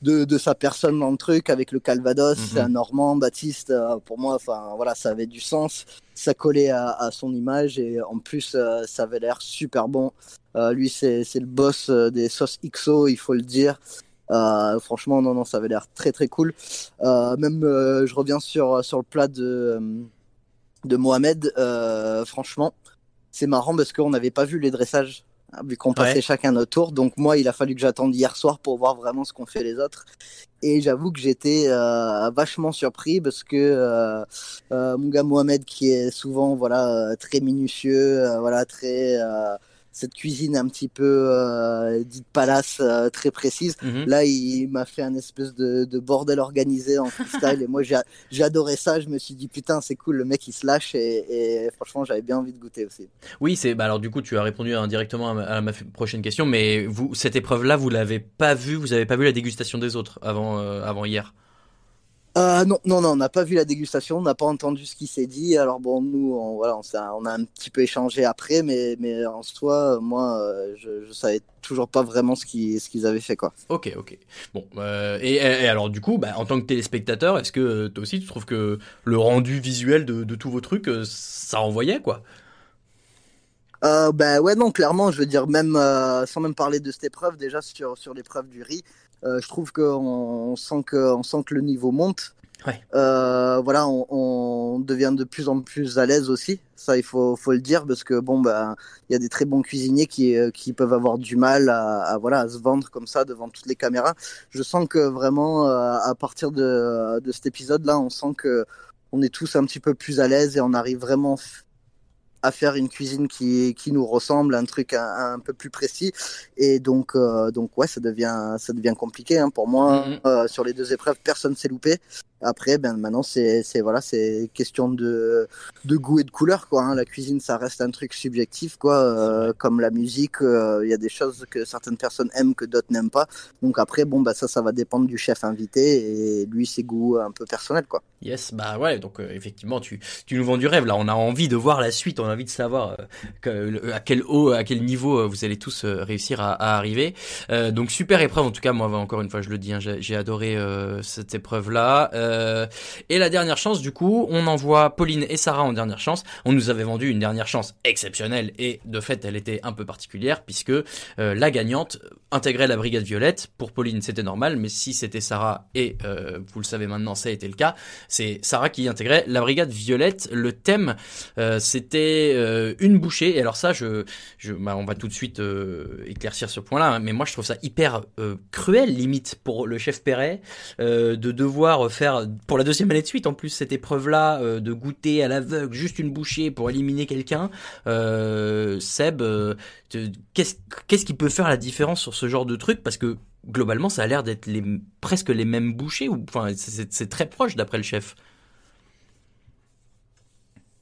de, de sa personne dans le truc avec le Calvados, c'est un Normand, Baptiste. euh, pour moi, enfin voilà, ça avait du sens, ça collait à, à son image et en plus, euh, ça avait l'air super bon. Euh, lui, c'est c'est le boss des sauces XO, il faut le dire. Euh, franchement, non, non, ça avait l'air très très cool. Euh, même, euh, je reviens sur sur le plat de de Mohamed. franchement, c'est marrant parce qu'on n'avait pas vu les dressages vu qu'on passait Ouais. chacun notre tour. Donc moi, il a fallu que j'attende hier soir pour voir vraiment ce qu'ont fait les autres. Et j'avoue que j'étais euh, vachement surpris parce que euh, euh, mon gars Mohamed, qui est souvent voilà euh, très minutieux, euh, voilà très euh, cette cuisine un petit peu euh, dite palace, euh, très précise. Mhm. Là, il m'a fait un espèce de, de bordel organisé en freestyle <laughs> et moi adoré ça. Je me suis dit putain c'est cool, le mec il se lâche et, et franchement j'avais bien envie de goûter aussi. Oui, c'est bah alors du coup tu as répondu indirectement à ma, à ma f- prochaine question, mais vous cette épreuve-là vous l'avez pas vue, vous avez pas vu la dégustation des autres avant euh, avant hier? Euh, non, non, non, on n'a pas vu la dégustation, on n'a pas entendu ce qui s'est dit. Alors bon, nous, on, voilà, on, a un petit peu échangé après, mais, mais en soi, moi, euh, je, je savais toujours pas vraiment ce qu'ils ce qu'ils avaient fait, quoi. Ok, ok. Bon, euh, et, et alors du coup, bah, en tant que téléspectateur, est-ce que toi aussi tu trouves que le rendu visuel de, de tous vos trucs, ça envoyait quoi? Euh, ben ouais, non, clairement, je veux dire, même euh, sans même parler de cette épreuve, déjà sur, sur l'épreuve du riz, je trouve qu'on on sent que, on sent que le niveau monte. Ouais. Euh, voilà, on, on devient de plus en plus à l'aise aussi. Ça, il faut, faut le dire parce que bon, ben, il y a des très bons cuisiniers qui, euh, qui peuvent avoir du mal à, à, voilà, à se vendre comme ça devant toutes les caméras. Je sens que vraiment, euh, à partir de, de cet épisode-là, on sent que on est tous un petit peu plus à l'aise et on arrive vraiment à faire une cuisine qui, qui nous ressemble, un truc un, un peu plus précis. Et donc, euh, donc ouais, ça devient, ça devient compliqué hein. pour moi. Mhm. Euh, sur les deux épreuves, personne s'est loupé. Après, ben maintenant, c'est, voilà, c'est question de, de goût et de couleur, quoi. hein. La cuisine, ça reste un truc subjectif, quoi. Euh, comme la musique, euh, il y a des choses que certaines personnes aiment que d'autres n'aiment pas. Donc après, bon, bah ça, ça va dépendre du chef invité et lui, ses goûts un peu personnels, quoi. Yes, bah ouais, donc effectivement, tu, tu nous vends du rêve là. On a envie de voir la suite, on a envie de savoir euh, à quel haut, à quel niveau euh, vous allez tous euh, réussir à, arriver. Donc super épreuve, en tout cas, moi encore une fois, je le dis, hein, j'ai adoré cette épreuve là. et la dernière chance, du coup, on envoie Pauline et Sarah en dernière chance. On nous avait vendu une dernière chance exceptionnelle et de fait, elle était un peu particulière puisque la gagnante intégrait la brigade violette. Pour Pauline, c'était normal, mais si c'était Sarah et vous le savez maintenant, ça a été le cas. C'est Sarah qui intégrait la brigade violette. Le thème, c'était euh, une bouchée. Et alors ça, je, bah, on va tout de suite euh, éclaircir ce point-là. hein, mais moi, je trouve ça hyper euh, cruel, limite, pour le chef Perret, de devoir faire, pour la deuxième année de suite, en plus, cette épreuve-là, de goûter à l'aveugle juste une bouchée pour éliminer quelqu'un. Seb, qu'est-ce qui peut faire la différence sur ce genre de truc? Parce que globalement, ça a l'air d'être presque les mêmes bouchées. Ou, enfin, c'est très proche d'après le chef.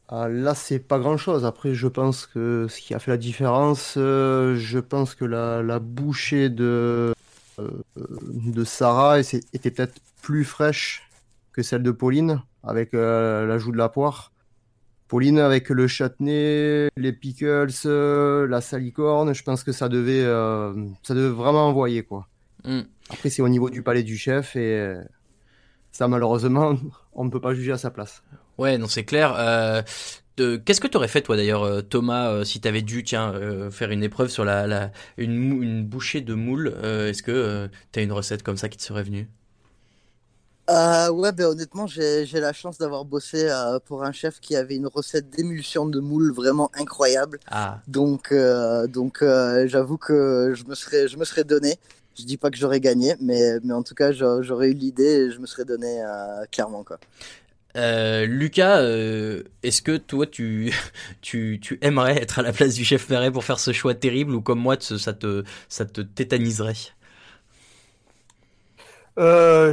Ah, là, c'est pas grand-chose. Après, je pense que ce qui a fait la différence, euh, je pense que la, la bouchée de, euh, de Sarah était peut-être plus fraîche que celle de Pauline, avec euh, l'ajout de la poire. Pauline, avec le châtenay, les pickles, euh, la salicorne, je pense que ça devait, ça devait vraiment envoyer, quoi. Mm. Après, c'est au niveau du palais du chef et ça, malheureusement, <laughs> on ne peut pas juger à sa place. Ouais, non, c'est clair. Euh, Qu'est-ce que t'aurais fait toi d'ailleurs, euh, Thomas, euh, si t'avais dû, tiens, euh, faire une épreuve sur la, la une, bouchée de moule euh, Est-ce que t'as une recette comme ça qui te serait venue? Euh, ouais, ben honnêtement, j'ai la chance d'avoir bossé euh, pour un chef qui avait une recette d'émulsion de moule vraiment incroyable. Ah. Donc, euh, donc j'avoue que je me serais, je me serais donné. Je dis pas que j'aurais gagné, mais, mais en tout cas, j'a- j'aurais eu l'idée et je me serais donné clairement quoi. Euh, Lucas, euh, est-ce que toi tu, <laughs> tu tu aimerais être à la place du chef Perret pour faire ce choix terrible ou comme moi ça te ça te tétaniserait? Euh,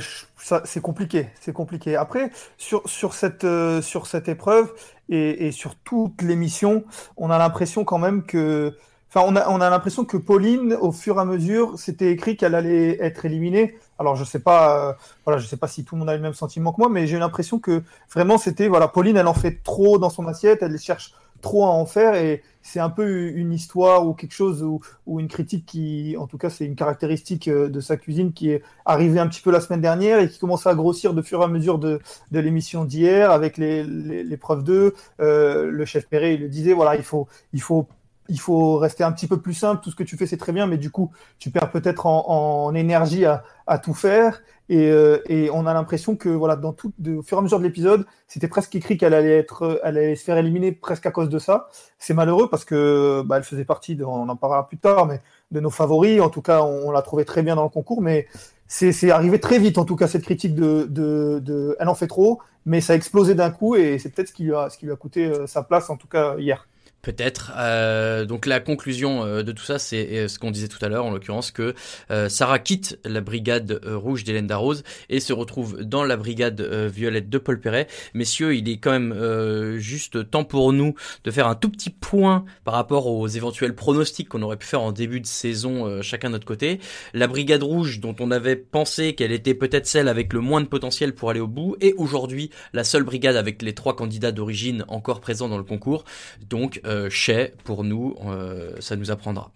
c'est compliqué, c'est compliqué. Après, sur, sur cette, sur cette épreuve et, sur toute l'émission, on a l'impression quand même que, enfin, on a, on a l'impression que Pauline, au fur et à mesure, c'était écrit qu'elle allait être éliminée. Alors, je sais pas, euh, voilà, je sais pas si tout le monde a le même sentiment que moi, mais j'ai l'impression que vraiment c'était, voilà, Pauline, elle en fait trop dans son assiette, elle cherche trop à en faire et c'est un peu une histoire ou quelque chose ou, une critique qui, en tout cas, c'est une caractéristique euh, de sa cuisine qui est arrivée un petit peu la semaine dernière et qui commence à grossir de fur et à mesure de, l'émission d'hier avec les, les, l'épreuve 2. Euh, le chef Perret, il le disait, voilà, il faut, il faut il faut rester un petit peu plus simple. Tout ce que tu fais, c'est très bien, mais du coup, tu perds peut-être en, énergie à, tout faire. Et, euh, et on a l'impression que, voilà, dans tout, au fur et à mesure de l'épisode, c'était presque écrit qu'elle allait être, elle allait se faire éliminer presque à cause de ça. C'est malheureux parce que, bah, elle faisait partie de, on en parlera plus tard, mais de nos favoris. En tout cas, on, on l'a trouvé très bien dans le concours, mais c'est arrivé très vite, en tout cas, cette critique de, de, de, elle en fait trop, mais ça a explosé d'un coup et c'est peut-être ce qui lui a, ce qui lui a coûté euh, sa place, en tout cas hier. Peut-être. Euh, donc la conclusion euh, de tout ça, c'est euh, ce qu'on disait tout à l'heure, en l'occurrence que euh, Sarah quitte la brigade rouge d'Hélène Darroze et se retrouve dans la brigade violette de Paul Perret. Messieurs, il est quand même juste temps pour nous de faire un tout petit point par rapport aux éventuels pronostics qu'on aurait pu faire en début de saison, chacun de notre côté. La brigade rouge, dont on avait pensé qu'elle était peut-être celle avec le moins de potentiel pour aller au bout, est aujourd'hui la seule brigade avec les trois candidats d'origine encore présents dans le concours. Donc euh, chez pour nous, euh, ça nous apprendra.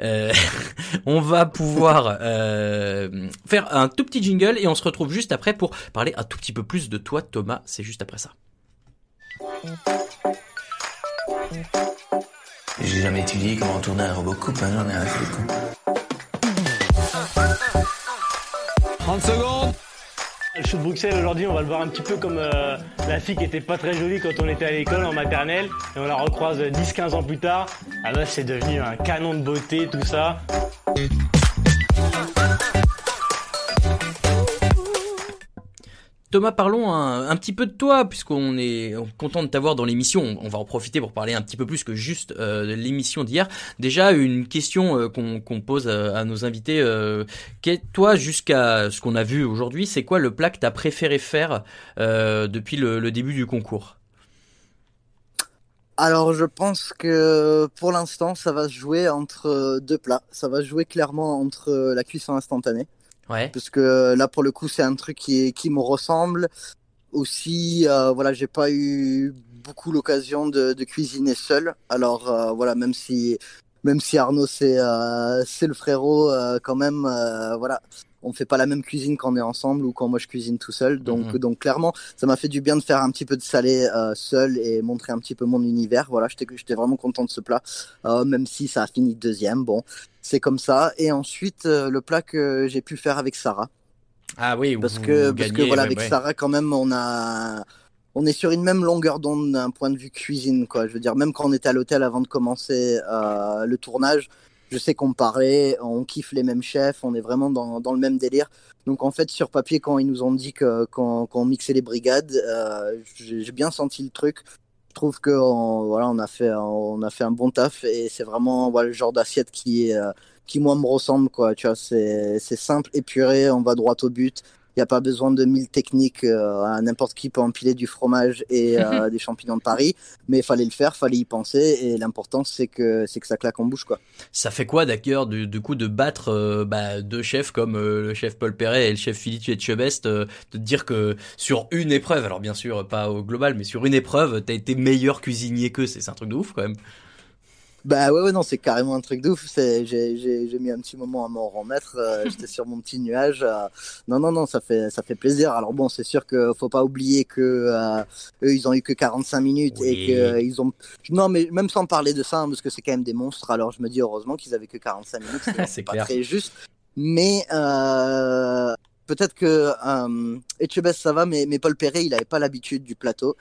Euh, <laughs> on va pouvoir euh, faire un tout petit jingle et on se retrouve juste après pour parler un tout petit peu plus de toi, Thomas. C'est juste après ça. J'ai jamais étudié comment tourner un robot coupe, hein, j'en ai un fou. 30 secondes le show de Bruxelles aujourd'hui, on va le voir un petit peu comme euh, la fille qui était pas très jolie quand on était à l'école en maternelle et on la recroise 10-15 ans plus tard. Ah bah c'est devenu un canon de beauté, tout ça. Thomas, parlons un, petit peu de toi, puisqu'on est content de t'avoir dans l'émission. On va en profiter pour parler un petit peu plus que juste euh, de l'émission d'hier. Déjà, une question euh, qu'on pose à, nos invités. Euh, toi, jusqu'à ce qu'on a vu aujourd'hui, c'est quoi le plat que tu as préféré faire euh, depuis le, le, début du concours? Alors je pense que pour l'instant ça va se jouer entre deux plats. Ça va se jouer clairement entre la cuisson instantanée Ouais. Parce que là, pour le coup, c'est un truc qui, qui me ressemble. Aussi, euh, voilà, j'ai pas eu beaucoup l'occasion de, de, cuisiner seul. Alors, euh, voilà, même si, même si Arnaud, c'est euh, le frérot, euh, quand même, euh, voilà, on fait pas la même cuisine quand on est ensemble ou quand moi je cuisine tout seul. Donc, Mhm. donc clairement, ça m'a fait du bien de faire un petit peu de salé euh, seul et montrer un petit peu mon univers. Voilà, j'étais vraiment content de ce plat, euh, même si ça a fini deuxième. Bon, c'est comme ça. Et ensuite, euh, le plat que j'ai pu faire avec Sarah. Ah oui, parce que parce que voilà, ouais, avec ouais. Sarah quand même, on a on est sur une même longueur d'onde d'un point de vue cuisine, quoi. Je veux dire, même quand on était à l'hôtel avant de commencer euh, le tournage, je sais qu'on parlait, on kiffe les mêmes chefs, on est vraiment dans, dans le même délire. Donc en fait, sur papier, quand ils nous ont dit que quand, quand on mixait les brigades, euh, j'ai bien senti le truc. Je trouve que on, voilà, on a fait on a fait un bon taf et c'est vraiment voilà, le genre d'assiette qui euh, qui moi me ressemble quoi. Tu vois, c'est simple, épuré, on va droit au but. N'y a pas besoin de mille techniques. Euh, N'importe qui peut empiler du fromage et euh, <laughs> des champignons de Paris, mais il fallait le faire, fallait y penser. Et l'important, c'est que c'est que ça claque en bouche, quoi. Ça fait quoi, d'ailleurs, du, du, coup, de battre euh, bah, deux chefs comme euh, le chef Paul Perret et le chef Philippe Etchebest, de dire que sur une épreuve, alors bien sûr pas au global, mais sur une épreuve, t'as été meilleur cuisinier qu'eux, c'est un truc de ouf quand même. Bah ouais, ouais non, c'est carrément un truc de ouf. J'ai mis un petit moment à m'en remettre. Euh, <laughs> J'étais sur mon petit nuage. Euh, non, non, non, ça fait, ça fait plaisir. Alors bon, c'est sûr que faut pas oublier que euh, eux, ils ont eu que 45 minutes oui. et que ils ont. Non, mais même sans parler de ça, hein, parce que c'est quand même des monstres. Alors je me dis heureusement qu'ils avaient que 45 minutes. <laughs> C'est pas très juste. Mais euh, peut-être que euh, Etchebest ça va, mais, mais Paul Perret, il avait pas l'habitude du plateau.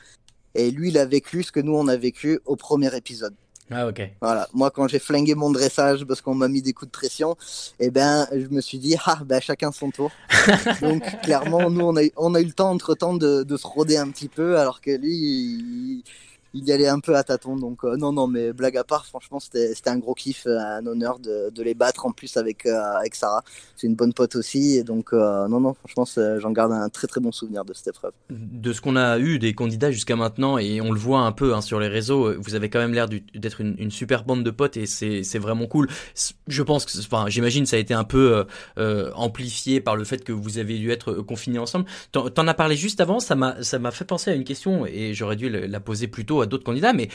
Et lui, il a vécu ce que nous, on a vécu au premier épisode. Ah ok. Voilà. Moi, quand j'ai flingué mon dressage parce qu'on m'a mis des coups de pression, eh ben, je me suis dit, ah, ben, chacun son tour. <laughs> Donc, clairement, nous, on a, eu, on a eu le temps, entre temps, de, de se roder un petit peu, alors que lui, il, il y allait un peu à tâtons. Donc, euh, non, non, mais blague à part, franchement, c'était un gros kiff, euh, un honneur de, de les battre en plus avec, euh, avec Sarah. C'est une bonne pote aussi. Donc, non, non, franchement, j'en garde un très, très bon souvenir de cette épreuve. De ce qu'on a eu des candidats jusqu'à maintenant, et on le voit un peu hein, sur les réseaux, vous avez quand même l'air d'être une, super bande de potes et c'est vraiment cool. Je pense que, enfin, j'imagine ça a été un peu amplifié par le fait que vous avez dû être confinés ensemble. T'en as parlé juste avant, ça m'a fait penser à une question et j'aurais dû la poser plus tôt d'autres candidats, mais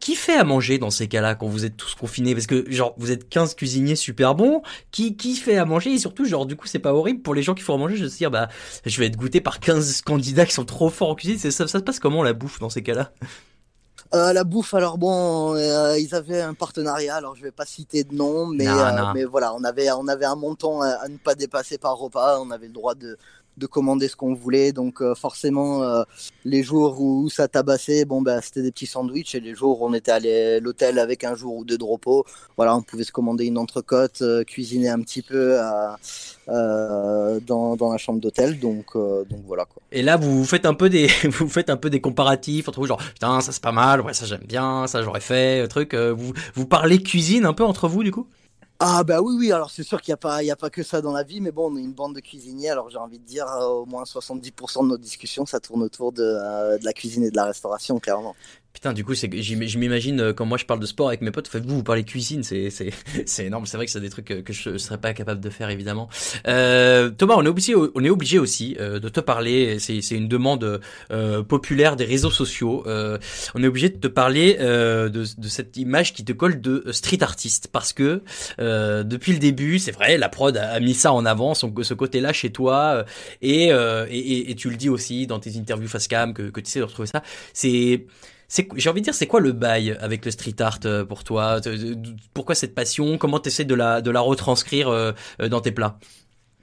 qui fait à manger dans ces cas-là quand vous êtes tous confinés? Parce que genre vous êtes 15 cuisiniers super bons, qui qui fait à manger? Et surtout genre du coup c'est pas horrible pour les gens qui font à manger de se dire bah je vais être goûté par 15 candidats qui sont trop forts en cuisine, ça, ça, ça se passe comment la bouffe dans ces cas-là? Euh, la bouffe, alors bon, euh, ils avaient un partenariat, alors je vais pas citer de nom, mais, Non, euh, non. mais voilà, on avait, on avait un montant à, à ne pas dépasser par repas, on avait le droit de, de commander ce qu'on voulait, donc euh, forcément, euh, les jours où ça tabassait, bon, bah, c'était des petits sandwichs, et les jours où on était allé à l'hôtel avec un jour ou deux de repos, voilà, on pouvait se commander une entrecôte, euh, cuisiner un petit peu dans, dans la chambre d'hôtel, donc, donc voilà quoi. Et là, vous faites un peu des, <laughs> vous faites un peu des comparatifs entre vous, genre putain ça c'est pas mal, ouais ça j'aime bien, ça j'aurais fait, truc. vous vous parlez cuisine un peu entre vous du coup? Ah bah oui oui alors c'est sûr qu'il n'y a pas il a pas que ça dans la vie mais bon on est une bande de cuisiniers alors j'ai envie de dire euh, au moins 70% de nos discussions ça tourne autour de, euh, de la cuisine et de la restauration clairement. Putain, du coup, je m'imagine euh, quand moi je parle de sport avec mes potes, vous, vous parlez cuisine, c'est c'est <laughs> c'est énorme. C'est vrai que c'est des trucs euh, que je serais pas capable de faire évidemment. Euh, Thomas, on est obligé, on est obligé aussi euh, de te parler. C'est c'est une demande euh, populaire des réseaux sociaux. Euh, on est obligé de te parler de de cette image qui te colle de street artiste parce que depuis le début, c'est vrai, la prod a, mis ça en avant, son, ce côté-là chez toi, et, et, et- tu le dis aussi dans tes interviews face cam que, que tu sais de retrouver ça. C'est, j'ai envie de dire, c'est quoi le bail avec le street art euh, pour toi? Pourquoi cette passion? Comment tu essaies de la, de la retranscrire euh, euh, dans tes plats?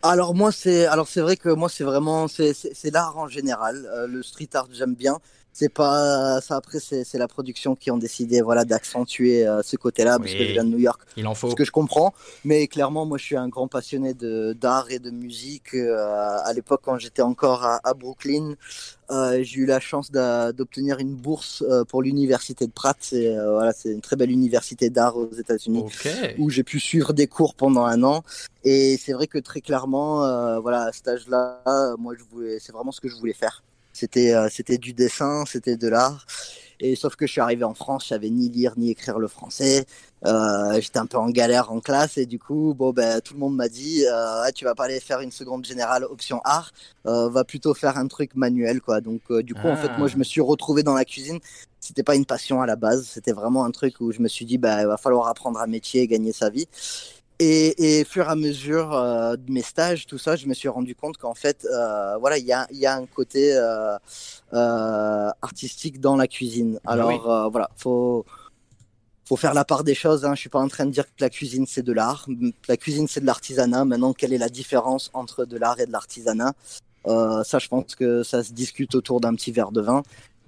Alors moi c'est alors c'est vrai que moi c'est vraiment c'est l'art en général. Le street art j'aime bien c'est pas ça après c'est la production qui ont décidé voilà d'accentuer euh, ce côté-là parce que je viens de New York Il en faut. ce que je comprends mais clairement moi je suis un grand passionné de d'art et de musique Euh, à l'époque quand j'étais encore à, à Brooklyn euh, j'ai eu la chance d'obtenir une bourse euh, pour l'université de Pratt c'est euh, voilà c'est une très belle université d'art aux États-Unis où j'ai pu suivre des cours pendant un an. Et c'est vrai que très clairement, euh, voilà, à cet âge-là, euh, moi, je voulais, c'est vraiment ce que je voulais faire. C'était, euh, c'était du dessin, c'était de l'art. Et sauf que je suis arrivé en France, je savais ni lire ni écrire le français. Euh, j'étais un peu en galère en classe et du coup, bon, ben, tout le monde m'a dit, euh, Ah, tu vas pas aller faire une seconde générale option art, euh, va plutôt faire un truc manuel, quoi. Donc, du coup, en fait, Ah. moi, je me suis retrouvé dans la cuisine. C'était pas une passion à la base, c'était vraiment un truc où je me suis dit, bah, il va falloir apprendre un métier et gagner sa vie. Et, et fur et à mesure euh, de mes stages, tout ça, je me suis rendu compte qu'en fait, euh, voilà, il y a, y a un côté euh, artistique dans la cuisine. Ah Alors oui. voilà, faut faut faire la part des choses. Hein. Je suis pas en train de dire que la cuisine c'est de l'art. La cuisine c'est de l'artisanat. Maintenant, quelle est la différence entre de l'art et de l'artisanat? Ça, je pense que ça se discute autour d'un petit verre de vin.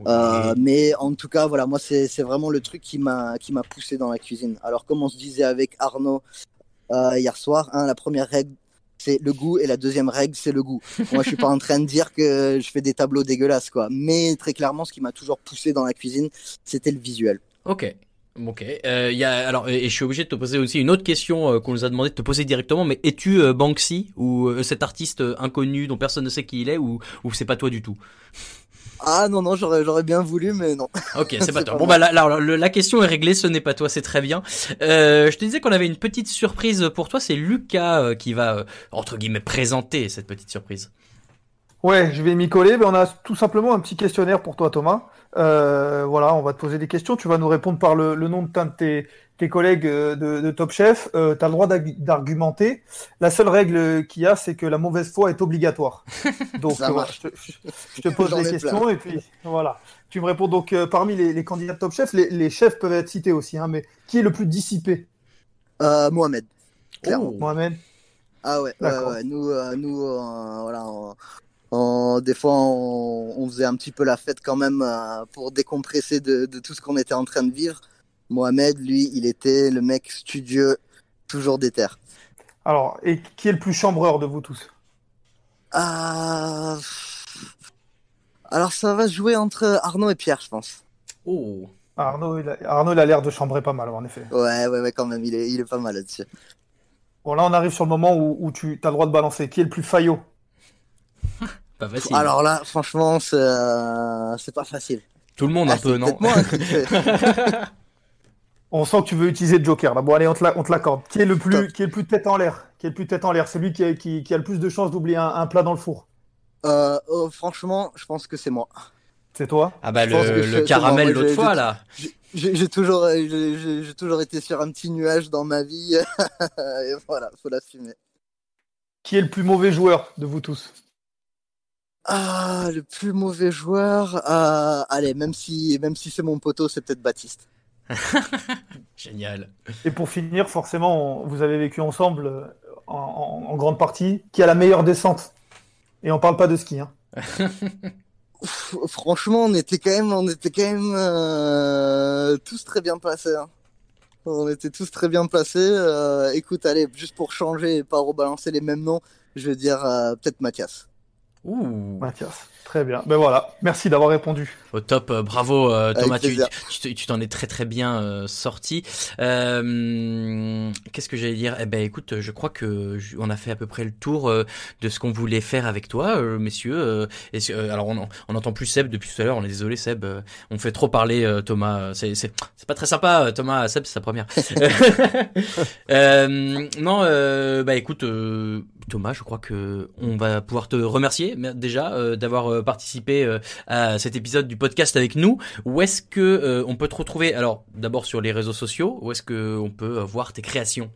Euh, mais en tout cas, voilà, moi c'est vraiment le truc qui m'a qui m'a poussé dans la cuisine. Alors comme on se disait avec Arnaud euh, hier soir, hein, la première règle c'est le goût et la deuxième règle c'est le goût. Moi je suis pas en train de dire que je fais des tableaux dégueulasses quoi, mais très clairement ce qui m'a toujours poussé dans la cuisine c'était le visuel. Ok. Ok. Euh, alors et je suis obligé de te poser aussi une autre question euh, qu'on nous a demandé de te poser directement. Mais es-tu Banksy ou cet artiste inconnu dont personne ne sait qui il est ou c'est pas toi du tout? Ah non non j'aurais j'aurais bien voulu mais non. Ok, c'est pas <laughs> toi. pas Bon moi. bah là, le- la question est réglée, ce n'est pas toi, c'est très bien. Euh, je te disais qu'on avait une petite surprise pour toi, c'est Lucas euh, qui va euh, entre guillemets présenter cette petite surprise. Ouais, je vais m'y coller. mais on a tout simplement un petit questionnaire pour toi, Thomas. Euh, voilà, on va te poser des questions. Tu vas nous répondre par le, le nom de tes, tes collègues euh, de, de Top Chef. Euh, tu as le droit d'argu- d'argumenter. La seule règle qu'il y a, c'est que la mauvaise foi est obligatoire. <laughs> Donc, euh, je, te, je te pose ai questions plein. et puis voilà. Tu me réponds donc parmi les, les candidats de Top Chef, les, les chefs peuvent être cités aussi, hein, mais qui est le plus dissipé? Mohamed. Clairement. Mohamed Ah ouais, ouais. Nous, euh, nous euh, voilà, on- on- des fois, on, on faisait un petit peu la fête quand même euh, pour décompresser de, de tout ce qu'on était en train de vivre. Mohamed, lui, il était le mec studieux, toujours déter. Alors, et qui est le plus chambreur de vous tous? Ah... Alors, ça va se jouer entre Arnaud et Pierre, je pense. Oh. Arnaud, il a, Arnaud, il a l'air de chambrer pas mal, en effet. Ouais, ouais, ouais, quand même, il est, il est pas mal là-dessus. Bon, là, on arrive sur le moment où, où tu as le droit de balancer. Qui est le plus faillot? <laughs> Pas facile. Alors là, franchement, c'est euh, c'est pas facile. Tout le monde Ah, un peu, c'est non moi. <laughs> On sent que tu veux utiliser le Joker. Là. Bon, allez, on te l'accorde. Qui est le plus, qui est le plus tête en l'air Qui est le plus tête en l'air Celui qui, a- qui, qui a le plus de chances d'oublier un, un plat dans le four. Euh, oh, franchement, je pense que c'est moi. C'est toi? Ah bah Je le, c'est- le c'est caramel l'autre fois là. J'ai toujours, toujours été sur un petit nuage dans ma vie. <laughs> Et voilà, faut l'assumer. Qui est le plus mauvais joueur de vous tous? Ah, le plus mauvais joueur. euh, allez, même si, même si c'est mon poteau, c'est peut-être Baptiste. <laughs> Génial. Et pour finir, forcément, on- vous avez vécu ensemble euh, en, en- en grande partie. Qui a la meilleure descente Et on parle pas de ski. Hein. <laughs> Franchement, on était quand même, on était quand même euh, tous très bien placés. hein. On était tous très bien placés. Euh, écoute, allez, juste pour changer et pas rebalancer les mêmes noms, je vais dire euh, peut-être Mathias. Ouh. Mathias. Très bien. Ben voilà. Merci d'avoir répondu. Au top, euh, bravo euh, Thomas, tu t'en es très très bien euh, sorti. Euh, Qu'est-ce que j'allais dire? Eh ben écoute, je crois que je- on a fait à peu près le tour euh, de ce qu'on voulait faire avec toi, euh, messieurs. Euh, et euh, alors on on n'entend plus Seb depuis tout à l'heure, on est désolé Seb, euh, on fait trop parler euh, Thomas. C'est c'est c'est pas très sympa Thomas. Seb c'est sa première. <laughs> <laughs> Euh, non, euh, bah écoute, euh, Thomas, je crois que on va pouvoir te remercier déjà euh, d'avoir euh, participé euh, à cet épisode du podcast avec nous. Où est-ce que on peut te retrouver? Alors, d'abord sur les réseaux sociaux. Où est-ce que on peut voir tes créations?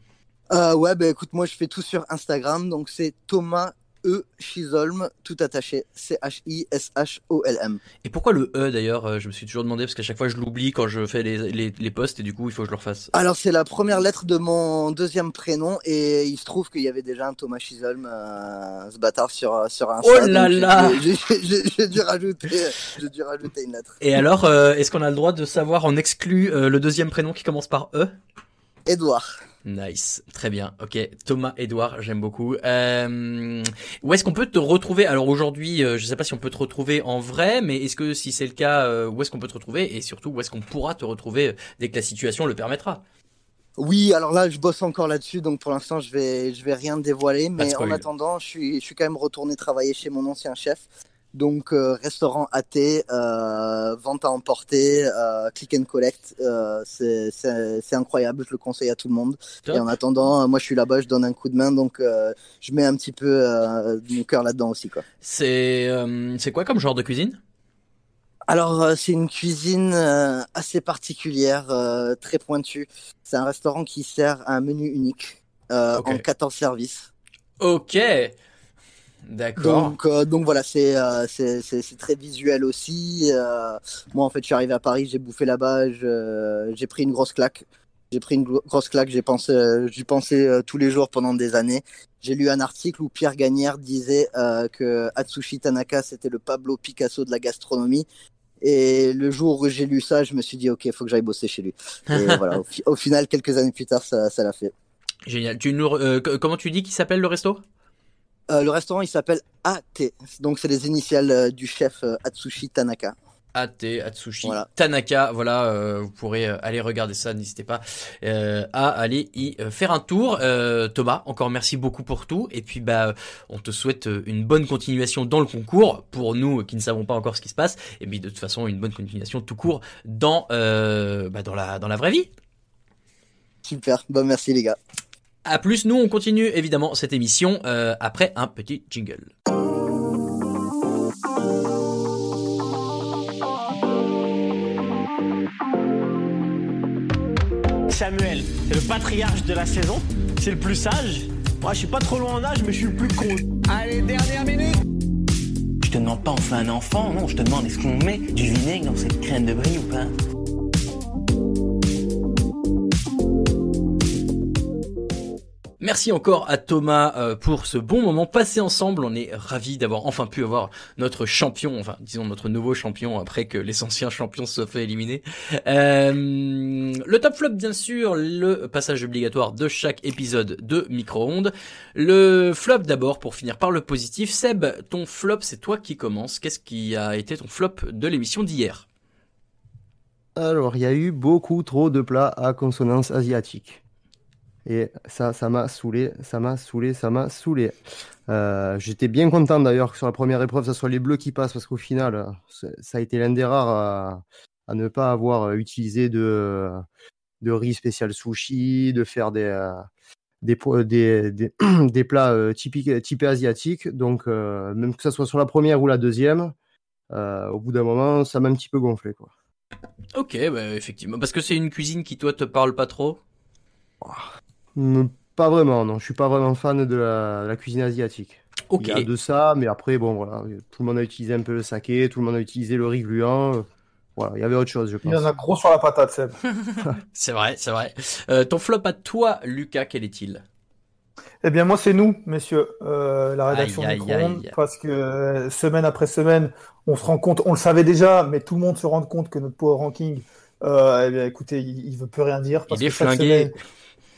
Ouais, bah écoute, moi je fais tout sur Instagram, donc c'est Thomas E Chisholm, tout attaché, C-H-I-S-H-O-L-M. Et pourquoi le E d'ailleurs Euh, Je me suis toujours demandé parce qu'à chaque fois je l'oublie quand je fais les, les, les posts et du coup il faut que je le refasse. Alors c'est la première lettre de mon deuxième prénom et il se trouve qu'il y avait déjà un Thomas Chisholm, euh, ce bâtard sur sur Insta. Oh là j'ai- là j'ai- j'ai- J'ai j'ai dû rajouter, j'ai dû rajouter une lettre. Et alors, euh, est-ce qu'on a le droit de savoir en exclu euh, le deuxième prénom qui commence par E? Edouard. Nice, très bien. Ok, Thomas Edouard, j'aime beaucoup. Euh, où est-ce qu'on peut te retrouver? Alors aujourd'hui, euh, je sais pas si on peut te retrouver en vrai, mais est-ce que si c'est le cas, euh, où est-ce qu'on peut te retrouver? Et surtout où est-ce qu'on pourra te retrouver euh, dès que la situation le permettra? Oui, alors là, je bosse encore là-dessus, donc pour l'instant, je vais, je vais rien dévoiler. Mais en attendant, je suis, je suis quand même retourné travailler chez mon ancien chef. Donc, euh, restaurant AT, euh, vente à emporter, euh, click and collect, c'est incroyable, je le conseille à tout le monde. Top. Et en attendant, moi je suis là-bas, je donne un coup de main, donc je mets un petit peu euh, mon cœur là-dedans aussi. C'est c'est quoi comme genre de cuisine? Alors, c'est une cuisine assez particulière, très pointue. C'est un restaurant qui sert un menu unique euh, en 14 services. Ok, d'accord. Donc, euh, donc voilà, c'est euh, c'est très visuel aussi. Euh, moi, en fait, je suis arrivé à Paris, j'ai bouffé là-bas, j'ai pris une grosse claque. J'ai pris une gro- grosse claque, j'ai pensé, j'y pensais tous les jours pendant des années. J'ai lu un article où Pierre Gagnère disait que Atsushi Tanaka, c'était le Pablo Picasso de la gastronomie. Et le jour où j'ai lu ça, je me suis dit, ok, il faut que j'aille bosser chez lui. Et <laughs> voilà, au, fi- au final, quelques années plus tard, ça ça l'a fait. Génial. Tu nous, comment tu dis qu'il s'appelle le resto? Euh, le restaurant, il s'appelle AT. Donc, c'est les initiales euh, du chef euh, Atsushi Tanaka. AT, Atsushi, Tanaka, voilà, vous pourrez aller regarder ça, n'hésitez pas à aller y faire un tour. Thomas, encore merci beaucoup pour tout, et puis bah, on te souhaite une bonne continuation dans le concours, pour nous qui ne savons pas encore ce qui se passe, et puis de toute façon une bonne continuation tout court dans, bah, dans, la, dans la vraie vie. Super, bon merci les gars. À plus, nous on continue évidemment cette émission euh, après un petit jingle. Samuel, c'est le patriarche de la saison, c'est le plus sage? Moi, je suis pas trop loin en âge, mais je suis le plus con. Allez, dernière minute Je te demande pas on fait un enfant, non, je te demande est-ce qu'on met du vinaigre dans cette crème de brie ou pas? Merci encore à Thomas euh, pour ce bon moment passé ensemble. On est ravis d'avoir enfin pu avoir notre champion, enfin disons notre nouveau champion après que les anciens champions se soient fait éliminer. Euh, le top flop bien sûr, le passage obligatoire de chaque épisode de micro-ondes. Le flop d'abord pour finir par le positif. Seb, ton flop c'est toi qui commence. Qu'est-ce qui a été ton flop de l'émission d'hier? Alors, il y a eu beaucoup trop de plats à consonance asiatique. Et ça, ça m'a saoulé, ça m'a saoulé, ça m'a saoulé. Euh, J'étais bien content d'ailleurs que sur la première épreuve, ce soit les bleus qui passent, parce qu'au final, euh, ça a été l'un des rares à, à ne pas avoir euh, utilisé de, de riz spécial sushi, de faire des, des, po- des, des, <clears throat> des plats typiques, typés asiatiques. Donc, euh, même que ce soit sur la première ou la deuxième, euh, au bout d'un moment, ça m'a un petit peu gonflé. Quoi. Ok, bah, effectivement, parce que c'est une cuisine qui toi te parle pas trop? Pas vraiment, non. Je suis pas vraiment fan de la, de la cuisine asiatique. Il y a de ça, mais après, bon, voilà, tout le monde a utilisé un peu le saké, tout le monde a utilisé le riz gluant. Voilà, il y avait autre chose, je pense. Il y en a gros sur la patate, Seb. <laughs> c'est vrai, c'est vrai. Euh, ton flop à toi, Lucas, quel est-il? Eh bien, moi, c'est nous, messieurs, euh, la rédaction du Monde, parce que euh, semaine après semaine, on se rend compte, on le savait déjà, mais tout le monde se rend compte que notre power ranking, euh, eh bien, écoutez, il, ne veut plus rien dire. Parce il est flingué.